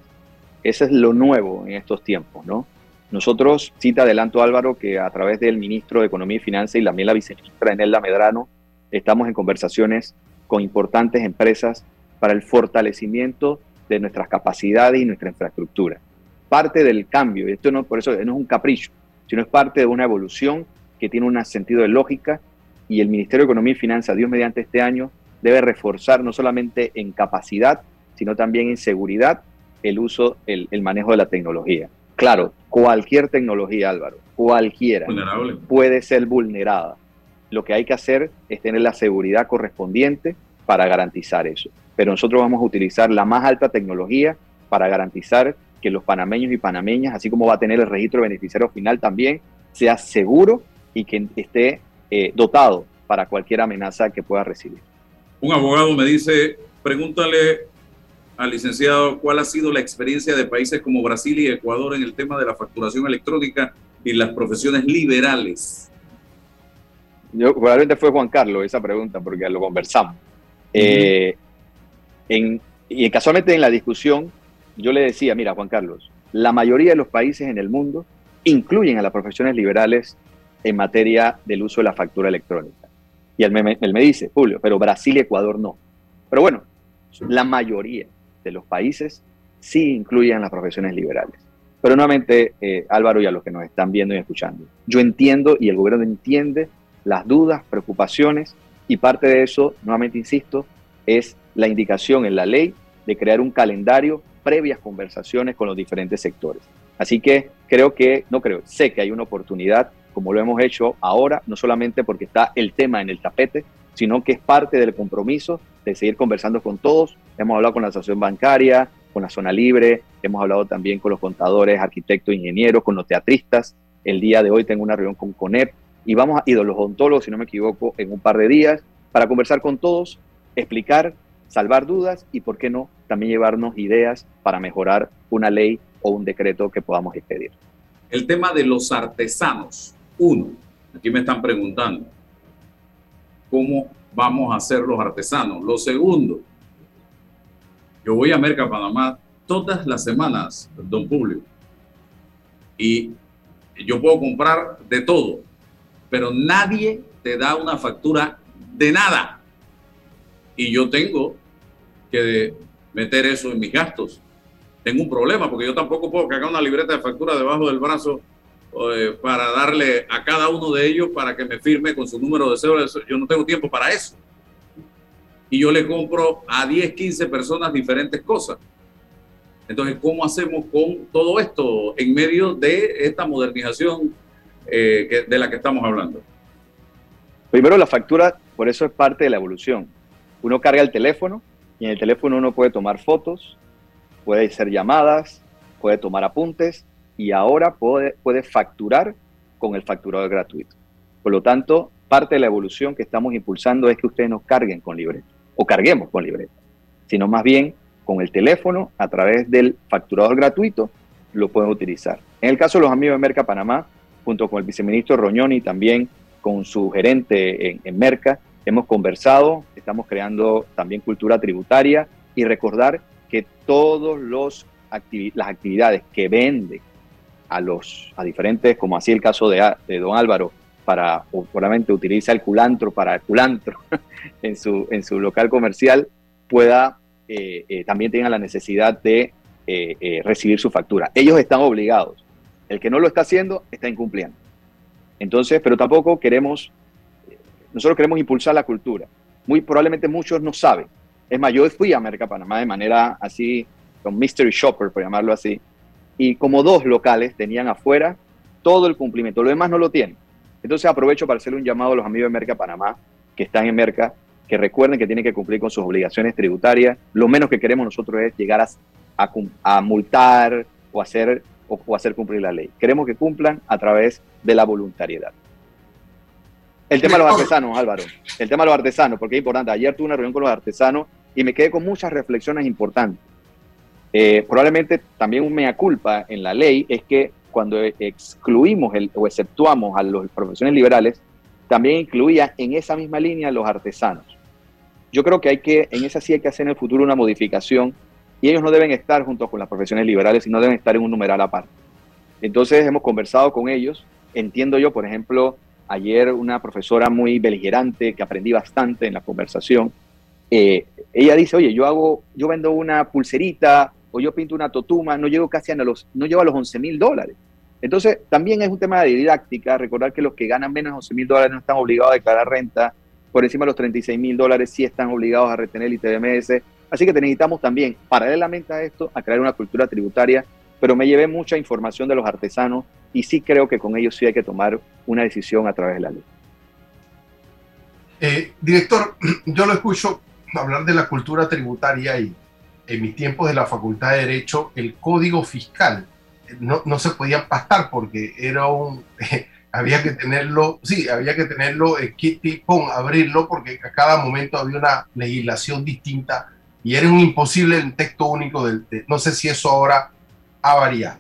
Eso es lo nuevo en estos tiempos, ¿no? Nosotros, cita adelanto Álvaro, que a través del ministro de Economía y Finanzas y también la viceministra Enelda Medrano, estamos en conversaciones con importantes empresas para el fortalecimiento de nuestras capacidades y nuestra infraestructura. Parte del cambio, y esto no, por eso es un capricho, sino es parte de una evolución que tiene un sentido de lógica y el Ministerio de Economía y Finanzas, Dios mediante este año, debe reforzar no solamente en capacidad, sino también en seguridad el uso, el manejo de la tecnología. Claro, cualquier tecnología, Álvaro, cualquiera, puede ser vulnerada. Lo que hay que hacer es tener la seguridad correspondiente para garantizar eso. Pero nosotros vamos a utilizar la más alta tecnología para garantizar que los panameños y panameñas, así como va a tener el registro de beneficiario final también, sea seguro y que esté eh, dotado para cualquier amenaza que pueda recibir. Un abogado me dice, pregúntale al licenciado cuál ha sido la experiencia de países como Brasil y Ecuador en el tema de la facturación electrónica y las profesiones liberales. Yo, probablemente fue Juan Carlos esa pregunta porque lo conversamos. Eh, y casualmente en la discusión yo le decía, mira Juan Carlos, la mayoría de los países en el mundo incluyen a las profesiones liberales en materia del uso de la factura electrónica. Y él me, él me dice, Julio, pero Brasil y Ecuador no. Pero bueno, la mayoría de los países sí incluyen las profesiones liberales. Pero nuevamente, eh, Álvaro y a los que nos están viendo y escuchando, yo entiendo y el gobierno entiende las dudas, preocupaciones y parte de eso, nuevamente insisto, es la indicación en la ley de crear un calendario previas conversaciones con los diferentes sectores. Así que creo que, no creo, sé que hay una oportunidad, como lo hemos hecho ahora, no solamente porque está el tema en el tapete, sino que es parte del compromiso de seguir conversando con todos. Hemos hablado con la asociación bancaria, con la zona libre, hemos hablado también con los contadores, arquitectos, ingenieros, con los teatristas. El día de hoy tengo una reunión con CONEP y vamos a ir los odontólogos, si no me equivoco, en un par de días para conversar con todos, explicar, salvar dudas y, por qué no, también llevarnos ideas para mejorar una ley o un decreto que podamos expedir. El tema de los artesanos. Uno, aquí me están preguntando, ¿cómo vamos a hacer los artesanos? Lo segundo, yo voy a Merca Panamá todas las semanas, don Publio, y yo puedo comprar de todo, pero nadie te da una factura de nada. Y yo tengo que meter eso en mis gastos. Tengo un problema porque yo tampoco puedo cargar una libreta de factura debajo del brazo eh, para darle a cada uno de ellos para que me firme con su número de cédula. Yo no tengo tiempo para eso. Y yo le compro a 10, 15 personas diferentes cosas. Entonces, ¿cómo hacemos con todo esto en medio de esta modernización eh, de la que estamos hablando? Primero, la factura, por eso es parte de la evolución. Uno carga el teléfono y en el teléfono uno puede tomar fotos, puede hacer llamadas, puede tomar apuntes y ahora puede, puede facturar con el facturador gratuito. Por lo tanto, parte de la evolución que estamos impulsando es que ustedes nos carguen con libreta o carguemos con libreta, sino más bien con el teléfono a través del facturador gratuito lo pueden utilizar. En el caso de los amigos de Merca Panamá, junto con el viceministro Roñoni también con su gerente en, en Merca, hemos conversado, estamos creando también cultura tributaria y recordar que todas las actividades que vende a los a diferentes, como así el caso de, don Álvaro, para probablemente utiliza el culantro para el culantro en su, en su local comercial, pueda eh, eh, también tenga la necesidad de eh, recibir su factura. Ellos están obligados. El que no lo está haciendo está incumpliendo. Entonces, pero tampoco queremos, nosotros queremos impulsar la cultura. Muy probablemente muchos no saben. Es más, yo fui a América Panamá de manera así, con mystery shopper, por llamarlo así, y como dos locales tenían afuera todo el cumplimiento, lo demás no lo tienen. Entonces aprovecho para hacerle un llamado a los amigos de Merca Panamá, que están en Merca, que recuerden que tienen que cumplir con sus obligaciones tributarias. Lo menos que queremos nosotros es llegar a, a multar o hacer o, hacer cumplir la ley. Queremos que cumplan a través de la voluntariedad. El tema de los artesanos, Álvaro. El tema de los artesanos, porque es importante. Ayer tuve una reunión con los artesanos y me quedé con muchas reflexiones importantes. Eh, probablemente también un mea culpa en la ley es que cuando excluimos o exceptuamos a los profesiones liberales, también incluía en esa misma línea los artesanos. Yo creo que hay que, en esa sí hay que hacer en el futuro una modificación y ellos no deben estar junto con las profesiones liberales, sino deben estar en un numeral aparte. Entonces hemos conversado con ellos. Entiendo yo, por ejemplo, ayer una profesora muy beligerante que aprendí bastante en la conversación. Eh, ella dice, oye, yo hago, yo vendo una pulserita o yo pinto una totuma, no llego casi a los, no llego a los 11 mil dólares. Entonces, también es un tema de didáctica, recordar que los que ganan menos de 11 mil dólares no están obligados a declarar renta, por encima de los 36 mil dólares sí están obligados a retener el ITBMS, Así que necesitamos también, paralelamente a esto, a crear una cultura tributaria, pero me llevé mucha información de los artesanos y sí creo que con ellos sí hay que tomar una decisión a través de la ley. Eh, director, yo lo escucho hablar de la cultura tributaria y en mis tiempos de la Facultad de Derecho, el código fiscal no, no se podía pastar porque era un... había que tenerlo, sí, había que tenerlo, eh, pon, abrirlo, porque a cada momento había una legislación distinta y era un imposible el texto único. Del, no sé si eso ahora ha variado,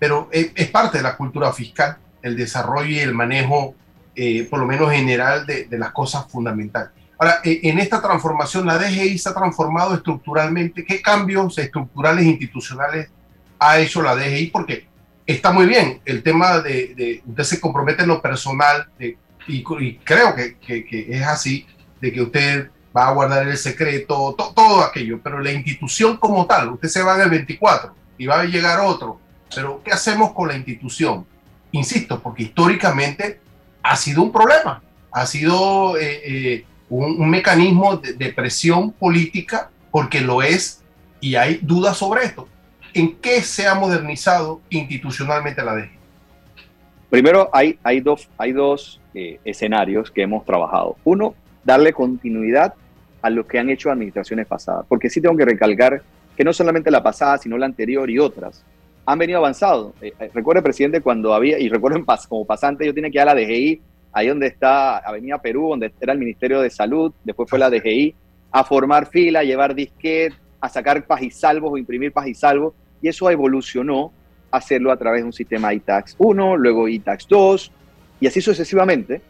pero es, parte de la cultura fiscal, el desarrollo y el manejo, eh, por lo menos general, de, de, las cosas fundamentales. Ahora, eh, en esta transformación, la DGI se ha transformado estructuralmente. ¿Qué cambios estructurales e institucionales ha hecho la DGI? Porque está muy bien el tema de, de usted se compromete en lo personal, y, y, creo que, que, que es así, de que usted va a guardar el secreto, todo aquello, pero la institución como tal, usted se va en el 24 y va a llegar otro, pero ¿qué hacemos con la institución? Insisto, porque históricamente ha sido un problema. ha sido eh, eh, un, mecanismo de, presión política porque lo es y hay dudas sobre esto. ¿En qué se ha modernizado institucionalmente la DG? Primero, hay, hay dos, hay dos eh, escenarios que hemos trabajado. Uno, darle continuidad a lo que han hecho administraciones pasadas, porque sí tengo que recalcar que no solamente la pasada, sino la anterior y otras han venido avanzando. Eh, eh, presidente, cuando había, y recuerdo como pasante, yo tenía que ir a la DGI, ahí donde está Avenida Perú, donde era el Ministerio de Salud, después fue la DGI, a formar fila, a llevar disquet, a sacar pajisalvos o imprimir pajisalvos, y eso evolucionó a hacerlo a través de un sistema ITAX 1, luego ITAX 2, y así sucesivamente,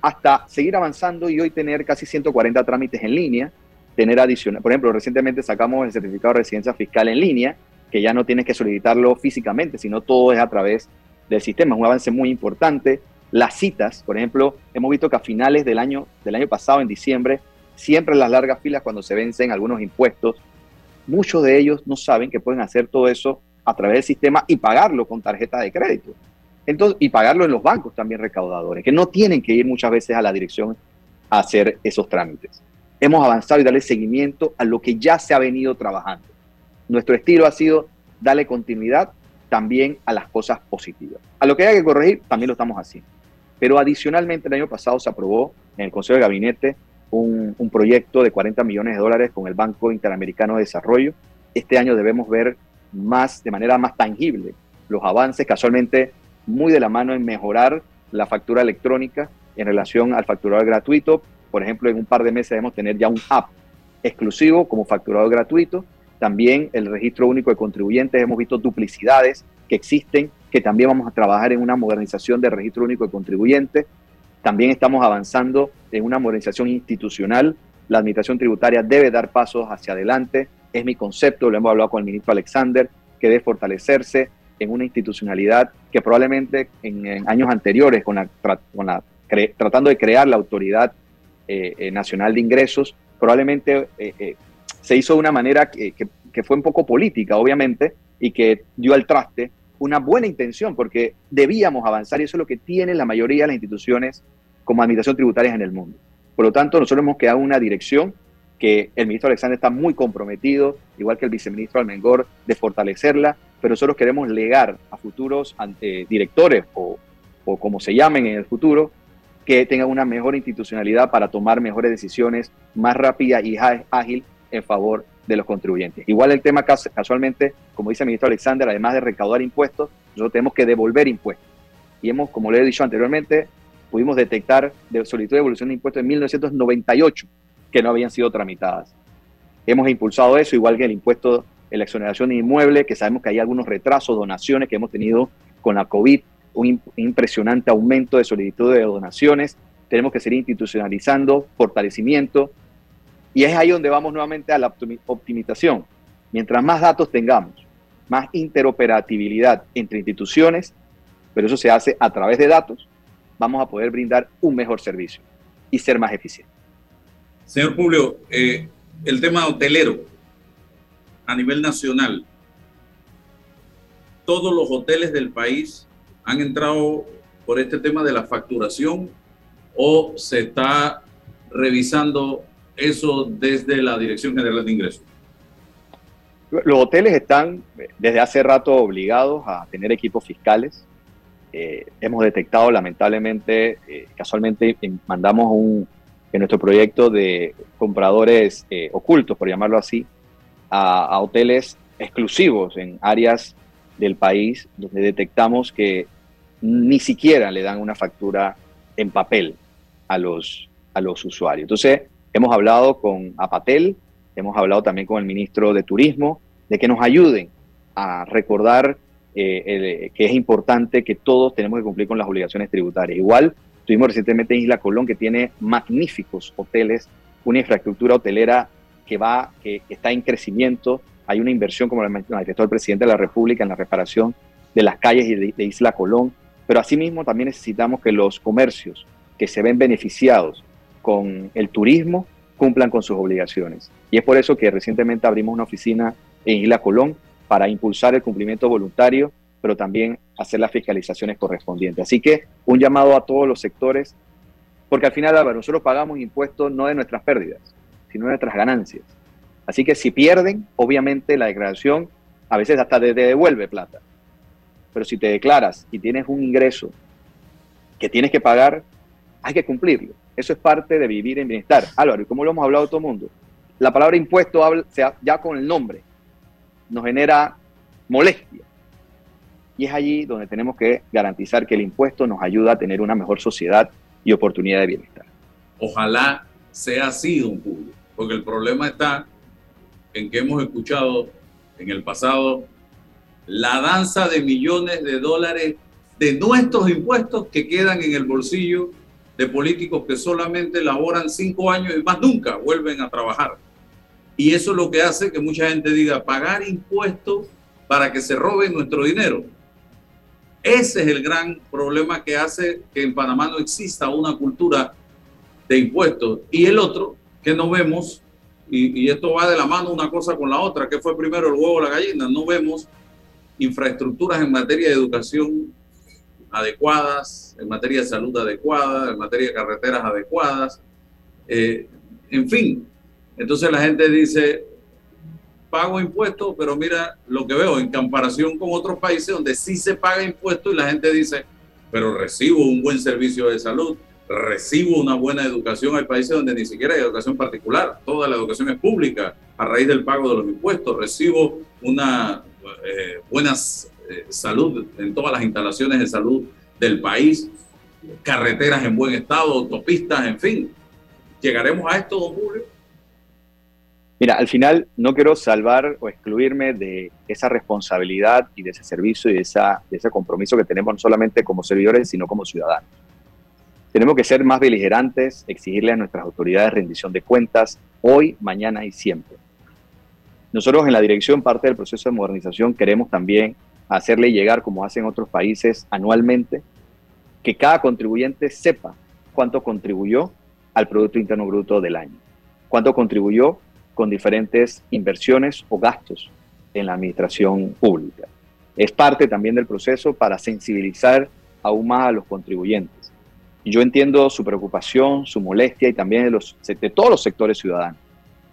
hasta seguir avanzando y hoy tener casi 140 trámites en línea, tener. Por ejemplo, recientemente sacamos el certificado de residencia fiscal en línea, que ya no tienes que solicitarlo físicamente, sino todo es a través del sistema. Es un avance muy importante. Las citas, por ejemplo, hemos visto que a finales del año, del año pasado, en diciembre, siempre las largas filas cuando se vencen algunos impuestos, muchos de ellos no saben que pueden hacer todo eso a través del sistema y pagarlo con tarjeta de crédito. Entonces, y pagarlo en los bancos también recaudadores, que no tienen que ir muchas veces a la dirección a hacer esos trámites. Hemos avanzado y darle seguimiento a lo que ya se ha venido trabajando. Nuestro estilo ha sido darle continuidad también a las cosas positivas. A lo que haya que corregir, también lo estamos haciendo. Pero adicionalmente, el año pasado se aprobó en el Consejo de Gabinete un, proyecto de 40 millones de dólares con el Banco Interamericano de Desarrollo. Este año debemos ver más, de manera más tangible, los avances, casualmente muy de la mano en mejorar la factura electrónica en relación al facturador gratuito. Por ejemplo, en un par de meses debemos tener ya un app exclusivo como facturador gratuito también el registro único de contribuyentes, hemos visto duplicidades que existen, que también vamos a trabajar en una modernización del registro único de contribuyentes. También estamos avanzando en una modernización institucional. La administración tributaria debe dar pasos hacia adelante. Es mi concepto, lo hemos hablado con el ministro Alexander, que debe fortalecerse en una institucionalidad que probablemente en, años anteriores, con tratando de crear la Autoridad eh, eh, Nacional de Ingresos, probablemente eh, se hizo de una manera que, fue un poco política, obviamente, y que dio al traste una buena intención, porque debíamos avanzar y eso es lo que tienen la mayoría de las instituciones como administración tributaria en el mundo. Por lo tanto, nosotros hemos creado una dirección que el ministro Alexander está muy comprometido, igual que el viceministro Almengor, de fortalecerla, pero nosotros queremos legar a futuros ante directores o, o como se llamen en el futuro, que tengan una mejor institucionalidad para tomar mejores decisiones más rápida y ágil en favor de los contribuyentes. Igual el tema casualmente, como dice el ministro Alexander, además de recaudar impuestos, nosotros tenemos que devolver impuestos. Y hemos, como le he dicho anteriormente, pudimos detectar de solicitud de devolución de impuestos en 1998 que no habían sido tramitadas. Hemos impulsado eso, igual que el impuesto de la exoneración de inmueble, que sabemos que hay algunos retrasos, donaciones que hemos tenido con la COVID, un impresionante aumento de solicitud de donaciones. Tenemos que seguir institucionalizando, fortalecimiento, y es ahí donde vamos nuevamente a la optimización. Mientras más datos tengamos, más interoperabilidad entre instituciones, pero eso se hace a través de datos, vamos a poder brindar un mejor servicio y ser más eficientes. Señor Publio, eh, el tema hotelero a nivel nacional, todos los hoteles del país han entrado por este tema de la facturación o se está revisando eso desde la Dirección General de Ingresos? Los hoteles están desde hace rato obligados a tener equipos fiscales. Eh, hemos detectado lamentablemente, eh, casualmente mandamos un, en nuestro proyecto de compradores eh, ocultos, por llamarlo así, a, a, hoteles exclusivos en áreas del país donde detectamos que ni siquiera le dan una factura en papel a los, a los usuarios. Entonces, Hemos hablado con Apatel, hemos hablado también con el ministro de Turismo, de que nos ayuden a recordar eh, que es importante que todos tenemos que cumplir con las obligaciones tributarias. Igual, tuvimos recientemente en Isla Colón, que tiene magníficos hoteles, una infraestructura hotelera que va, que, está en crecimiento. Hay una inversión, como lo manifestó el presidente de la República, en la reparación de las calles de Isla Colón. Pero asimismo también necesitamos que los comercios que se ven beneficiados con el turismo cumplan con sus obligaciones. Y es por eso que recientemente abrimos una oficina en Isla Colón para impulsar el cumplimiento voluntario, pero también hacer las fiscalizaciones correspondientes. Así que un llamado a todos los sectores Porque al final, Álvaro, nosotros pagamos impuestos no de nuestras pérdidas, sino de nuestras ganancias. Así que si pierden, obviamente la declaración a veces hasta te devuelve plata. Pero si te declaras y tienes un ingreso que tienes que pagar, hay que cumplirlo. Eso es parte de vivir en bienestar. Álvaro, y como lo hemos hablado todo el mundo, la palabra impuesto habla, ya con el nombre nos genera molestia. Y es allí donde tenemos que garantizar que el impuesto nos ayuda a tener una mejor sociedad y oportunidad de bienestar. Ojalá sea así, don Julio, porque el problema está en que hemos escuchado en el pasado la danza de millones de dólares de nuestros impuestos que quedan en el bolsillo de políticos que solamente laboran cinco años y más nunca vuelven a trabajar. Y eso es lo que hace que mucha gente diga pagar impuestos para que se roben nuestro dinero. Ese es el gran problema que hace que en Panamá no exista una cultura de impuestos. Y el otro, que no vemos, y, esto va de la mano una cosa con la otra, que fue primero el huevo o la gallina, no vemos infraestructuras en materia de educación adecuadas, en materia de salud adecuada, en materia de carreteras adecuadas, eh, en fin. Entonces la gente dice, pago impuestos, pero mira lo que veo en comparación con otros países donde sí se paga impuestos y la gente dice, pero recibo un buen servicio de salud, recibo una buena educación. Hay países donde ni siquiera hay educación particular, toda la educación es pública a raíz del pago de los impuestos, recibo una eh, buena eh, salud en todas las instalaciones de salud del país, carreteras en buen estado, autopistas, en fin. ¿Llegaremos a esto, don Julio? Mira, al final no quiero salvar o excluirme de esa responsabilidad y de ese servicio y de, de ese compromiso que tenemos no solamente como servidores, sino como ciudadanos. Tenemos que ser más beligerantes, exigirle a nuestras autoridades rendición de cuentas hoy, mañana y siempre. Nosotros en la dirección, parte del proceso de modernización, queremos también hacerle llegar, como hacen otros países anualmente, que cada contribuyente sepa cuánto contribuyó al Producto Interno Bruto del año, cuánto contribuyó con diferentes inversiones o gastos en la administración pública. Es parte también del proceso para sensibilizar aún más a los contribuyentes. Yo entiendo su preocupación, su molestia y también de, de todos los sectores ciudadanos.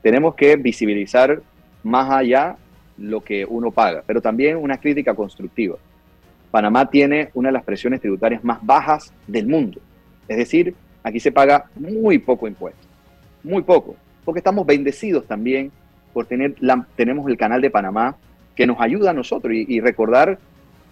Tenemos que visibilizar más allá lo que uno paga, pero también una crítica constructiva. Panamá tiene una de las presiones tributarias más bajas del mundo. Es decir, aquí se paga muy poco impuesto, muy poco porque estamos bendecidos también por tener, tenemos el canal de Panamá que nos ayuda a nosotros y, recordar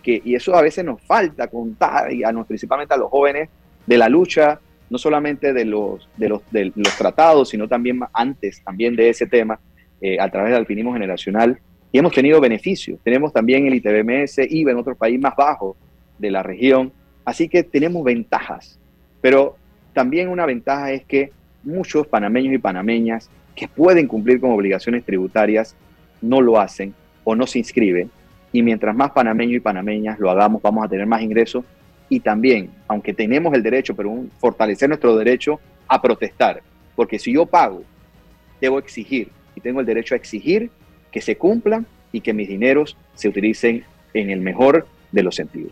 que, y eso a veces nos falta contar, y a nos, principalmente a los jóvenes, de la lucha, no solamente de los, de los, de los tratados, sino también antes también de ese tema, eh, a través del alpinismo generacional, y hemos tenido beneficios. Tenemos también el ITBMS, IVA en otro país más bajo de la región, así que tenemos ventajas, pero también una ventaja es que muchos panameños y panameñas que pueden cumplir con obligaciones tributarias no lo hacen o no se inscriben. Y mientras más panameños y panameñas lo hagamos, vamos a tener más ingresos y también, aunque tenemos el derecho, pero fortalecer nuestro derecho a protestar. Porque si yo pago, debo exigir y tengo el derecho a exigir que se cumplan y que mis dineros se utilicen en el mejor de los sentidos.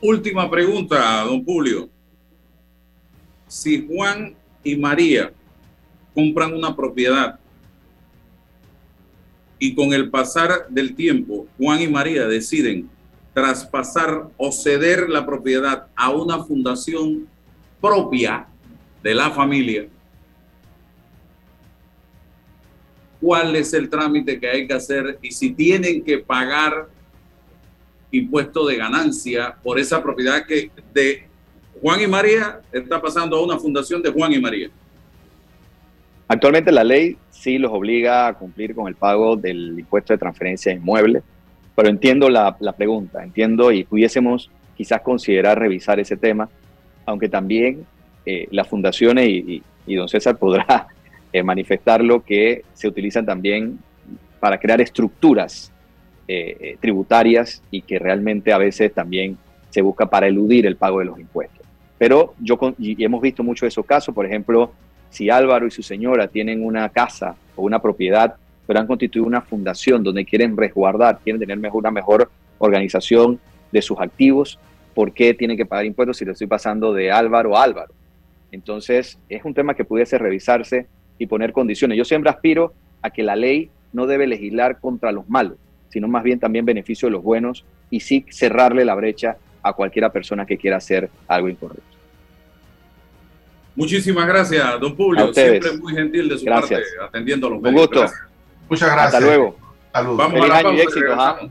Última pregunta, don Julio. Si Juan y María compran una propiedad y con el pasar del tiempo Juan y María deciden traspasar o ceder la propiedad a una fundación propia de la familia, cuál es el trámite que hay que hacer y si tienen que pagar impuesto de ganancia por esa propiedad que de Juan y María está pasando a una fundación de Juan y María. Actualmente la ley sí los obliga a cumplir con el pago del impuesto de transferencia de inmueble, pero entiendo la, pregunta, entiendo y pudiésemos quizás considerar revisar ese tema, aunque también eh, las fundaciones, y, don César podrá eh, manifestarlo, que se utilizan también para crear estructuras eh, tributarias y que realmente a veces también se busca para eludir el pago de los impuestos. Pero yo, y hemos visto muchos de esos casos, por ejemplo, si Álvaro y su señora tienen una casa o una propiedad, pero han constituido una fundación donde quieren resguardar, quieren tener mejor, una mejor organización de sus activos, ¿por qué tienen que pagar impuestos si le estoy pasando de Álvaro a Álvaro? Entonces, es un tema que pudiese revisarse y poner condiciones. Yo siempre aspiro a que la ley no debe legislar contra los malos, sino más bien también beneficio de los buenos y sí cerrarle la brecha a cualquiera persona que quiera hacer algo incorrecto. Muchísimas gracias, don Publio. Siempre muy gentil de su parte atendiendo a los medios. Un gusto. Muchas gracias. Hasta luego. Saludos. Vamos a la pausa éxito,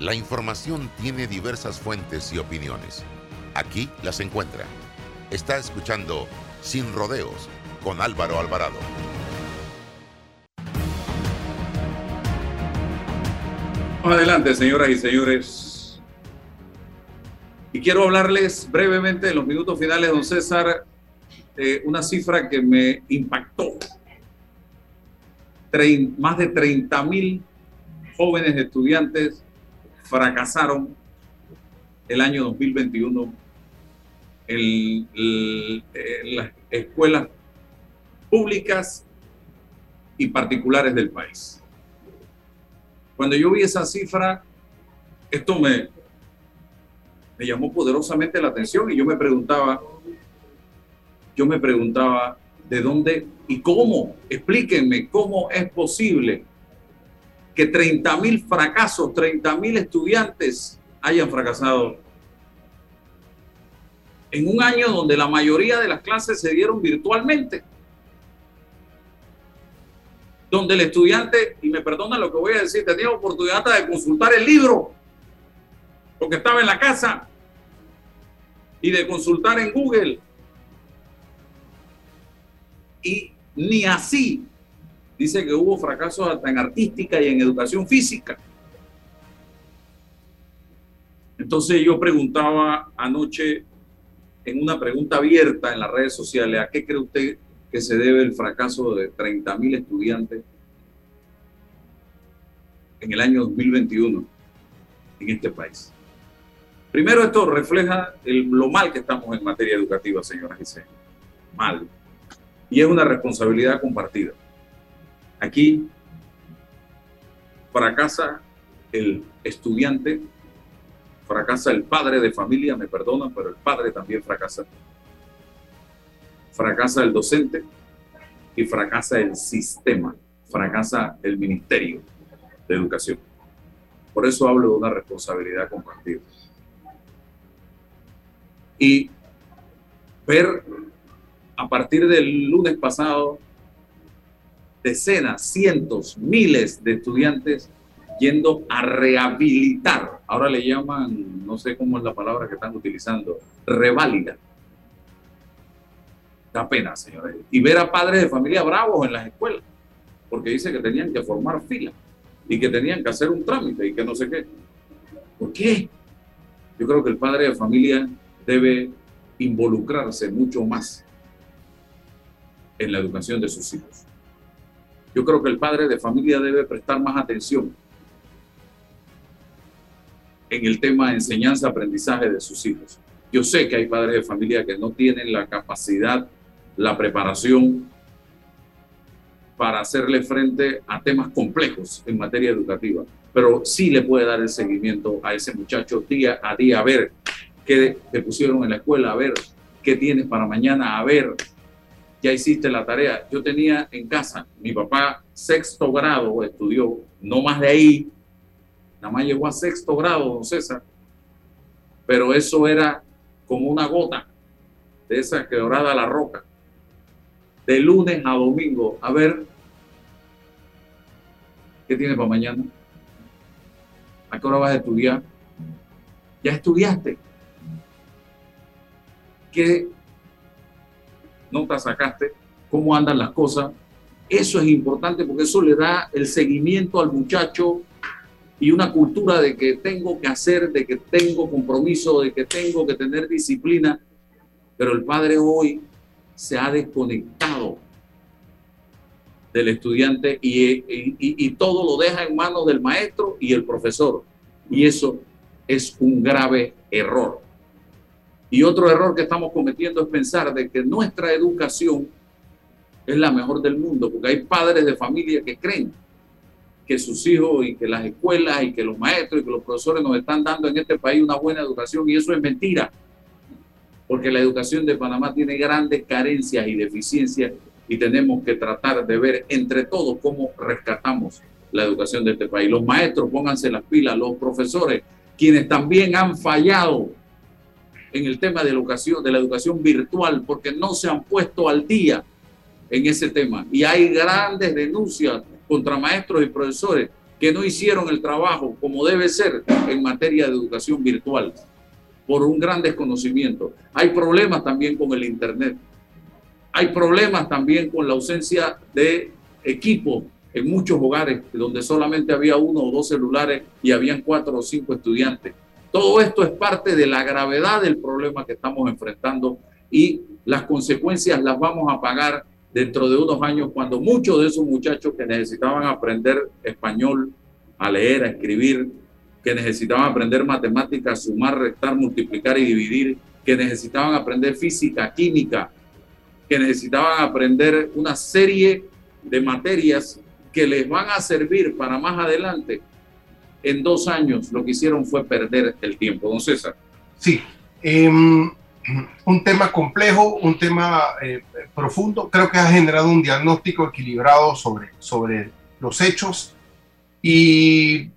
La información tiene diversas fuentes y opiniones. Aquí las encuentra. Está escuchando Sin Rodeos con Álvaro Alvarado. Adelante, señoras y señores. Y quiero hablarles brevemente en los minutos finales, don César, de una cifra que me impactó. más de 30 mil jóvenes estudiantes fracasaron el año 2021 en, las escuelas públicas y particulares del país. Cuando yo vi esa cifra, esto me, me llamó poderosamente la atención y yo me preguntaba, yo me preguntaba de dónde y cómo, explíquenme cómo es posible que 30 mil fracasos, 30 mil estudiantes hayan fracasado en un año donde la mayoría de las clases se dieron virtualmente. Donde el estudiante, y me perdona lo que voy a decir, tenía oportunidad de consultar el libro, porque estaba en la casa, y de consultar en Google. Y ni así dice que hubo fracasos hasta en artística y en educación física. Entonces yo preguntaba anoche en una pregunta abierta en las redes sociales, ¿a qué cree usted que se debe el fracaso de 30 mil estudiantes en el año 2021 en este país? Primero, esto refleja lo mal que estamos en materia educativa, señoras y señores. Mal. Y es una responsabilidad compartida. Aquí fracasa el estudiante, fracasa el padre de familia, me perdonan, pero el padre también fracasa. Fracasa el docente y fracasa el sistema, fracasa el Ministerio de Educación. Por eso hablo de una responsabilidad compartida. Y ver a partir del lunes pasado decenas, cientos, miles de estudiantes yendo a rehabilitar. Ahora le llaman, no sé cómo es la palabra que están utilizando, reválida. Da pena, señores. Y ver a padres de familia bravos en las escuelas, porque dice que tenían que formar fila y que tenían que hacer un trámite y que no sé qué. ¿Por qué? Yo creo que el padre de familia debe involucrarse mucho más en la educación de sus hijos. Yo creo que el padre de familia debe prestar más atención en el tema de enseñanza-aprendizaje de sus hijos. Yo sé que hay padres de familia que no tienen la capacidad, la preparación para hacerle frente a temas complejos en materia educativa, pero sí le puede dar el seguimiento a ese muchacho día a día, a ver qué te pusieron en la escuela, a ver qué tienes para mañana, a ver, ya hiciste la tarea. Yo tenía en casa, mi papá sexto grado estudió, no más de ahí, nada más llegó a sexto grado, don César, pero eso era como una gota de esa quebrada la roca. De lunes a domingo, a ver, ¿qué tiene para mañana? ¿A qué hora vas a estudiar? ¿Ya estudiaste? ¿Qué notas sacaste? ¿Cómo andan las cosas? Eso es importante porque eso le da el seguimiento al muchacho y una cultura de que tengo que hacer, de que tengo compromiso, de que tengo que tener disciplina. Pero el padre hoy se ha desconectado del estudiante y, y, todo lo deja en manos del maestro y el profesor. Y eso es un grave error. Y otro error que estamos cometiendo es pensar de que nuestra educación es la mejor del mundo, porque hay padres de familia que creen que sus hijos y que las escuelas y que los maestros y que los profesores nos están dando en este país una buena educación y eso es mentira, porque la educación de Panamá tiene grandes carencias y deficiencias y tenemos que tratar de ver entre todos cómo rescatamos la educación de este país. Los maestros, pónganse las pilas, los profesores, quienes también han fallado en el tema de educación, de la educación virtual, porque no se han puesto al día en ese tema. Y hay grandes denuncias contra maestros y profesores que no hicieron el trabajo como debe ser en materia de educación virtual por un gran desconocimiento. Hay problemas también con el Internet. Hay problemas también con la ausencia de equipo en muchos hogares donde solamente había uno o dos celulares y habían cuatro o cinco estudiantes. Todo esto es parte de la gravedad del problema que estamos enfrentando y las consecuencias las vamos a pagar dentro de unos años cuando muchos de esos muchachos que necesitaban aprender español, a leer, a escribir, que necesitaban aprender matemáticas, sumar, restar, multiplicar y dividir, que necesitaban aprender física, química, que necesitaban aprender una serie de materias que les van a servir para más adelante, en dos años lo que hicieron fue perder el tiempo. Don César. Sí. Em, un tema complejo, un tema eh, profundo. Creo que ha generado un diagnóstico equilibrado sobre, sobre los hechos. Y,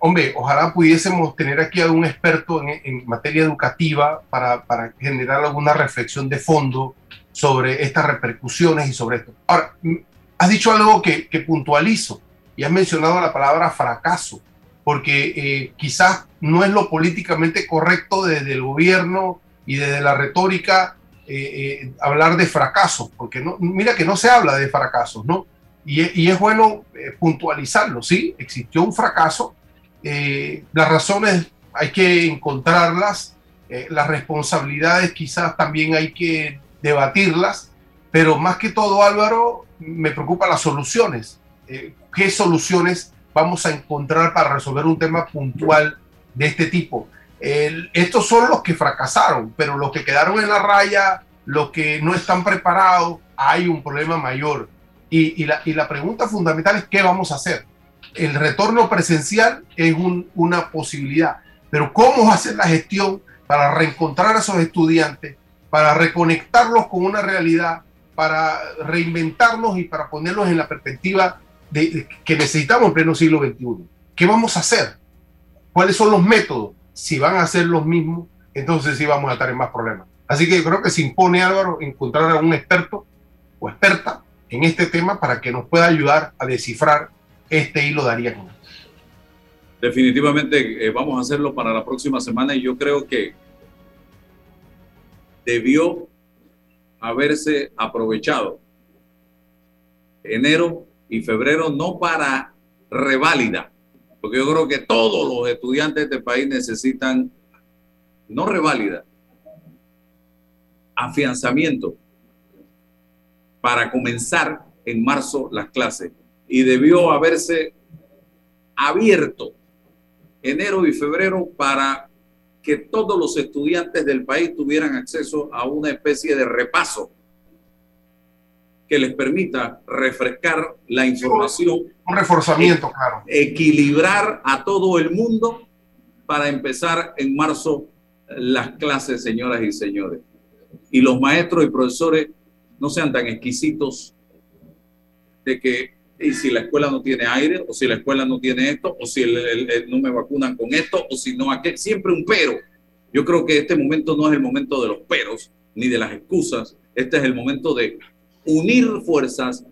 hombre, ojalá pudiésemos tener aquí a un experto en, materia educativa para, para, generar alguna reflexión de fondo sobre estas repercusiones y sobre esto. Ahora, has dicho algo que, que puntualizo y has mencionado la palabra fracaso, porque eh, quizás no es lo políticamente correcto desde el gobierno y desde la retórica eh, eh, hablar de fracasos, porque no, mira que no se habla de fracasos, ¿no? Y, es bueno puntualizarlo, ¿sí? Existió un fracaso, las razones hay que encontrarlas, las responsabilidades quizás también hay que debatirlas, pero más que todo Álvaro, me preocupa las soluciones. ¿Qué soluciones vamos a encontrar para resolver un tema puntual de este tipo? estos son los que fracasaron, pero los que quedaron en la raya, los que no están preparados, hay un problema mayor. Y, la, pregunta fundamental es, ¿qué vamos a hacer? El retorno presencial es una posibilidad, pero ¿cómo hacer la gestión para reencontrar a esos estudiantes, para reconectarlos con una realidad, para reinventarnos y para ponerlos en la perspectiva que necesitamos en pleno siglo XXI? ¿Qué vamos a hacer? ¿Cuáles son los métodos? si van a ser los mismos, entonces sí vamos a estar en más problemas. Así que yo creo que se impone, Álvaro, encontrar a un experto o experta en este tema para que nos pueda ayudar a descifrar este hilo de Ariadna. Definitivamente eh, vamos a hacerlo para la próxima semana y yo creo que debió haberse aprovechado enero y febrero no para reválida, Porque yo creo que todos los estudiantes de este país necesitan, no reválida, afianzamiento para comenzar en marzo las clases. Y debió haberse abierto enero y febrero para que todos los estudiantes del país tuvieran acceso a una especie de repaso que les permita refrescar la información. Un reforzamiento, claro. Equilibrar a todo el mundo para empezar en marzo las clases, señoras y señores. Y los maestros y profesores no sean tan exquisitos de que y si la escuela no tiene aire, o si la escuela no tiene esto, o si no me vacunan con esto, o si no aquel, siempre un pero. Yo creo que este momento no es el momento de los peros ni de las excusas, este es el momento de unir fuerzas,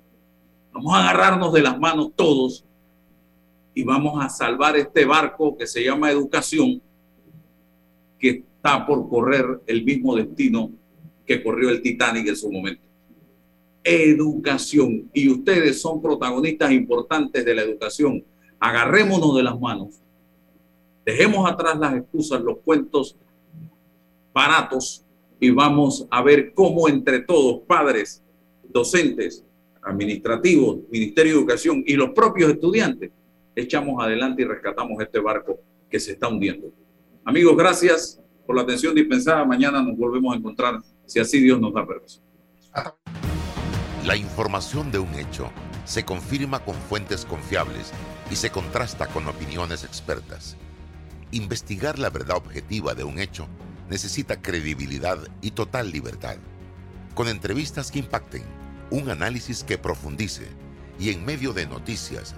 vamos a agarrarnos de las manos todos y vamos a salvar este barco que se llama educación, que está por correr el mismo destino que corrió el Titanic en su momento. Educación. Y ustedes son protagonistas importantes de la educación. Agarrémonos de las manos. Dejemos atrás las excusas, los cuentos baratos y vamos a ver cómo entre todos, padres, docentes, administrativos, Ministerio de Educación y los propios estudiantes, echamos adelante y rescatamos este barco que se está hundiendo. Amigos, gracias por la atención dispensada. Mañana nos volvemos a encontrar, si así Dios nos da permiso. La información de un hecho se confirma con fuentes confiables y se contrasta con opiniones expertas. Investigar la verdad objetiva de un hecho necesita credibilidad y total libertad. Con entrevistas que impacten, un análisis que profundice y en medio de noticias,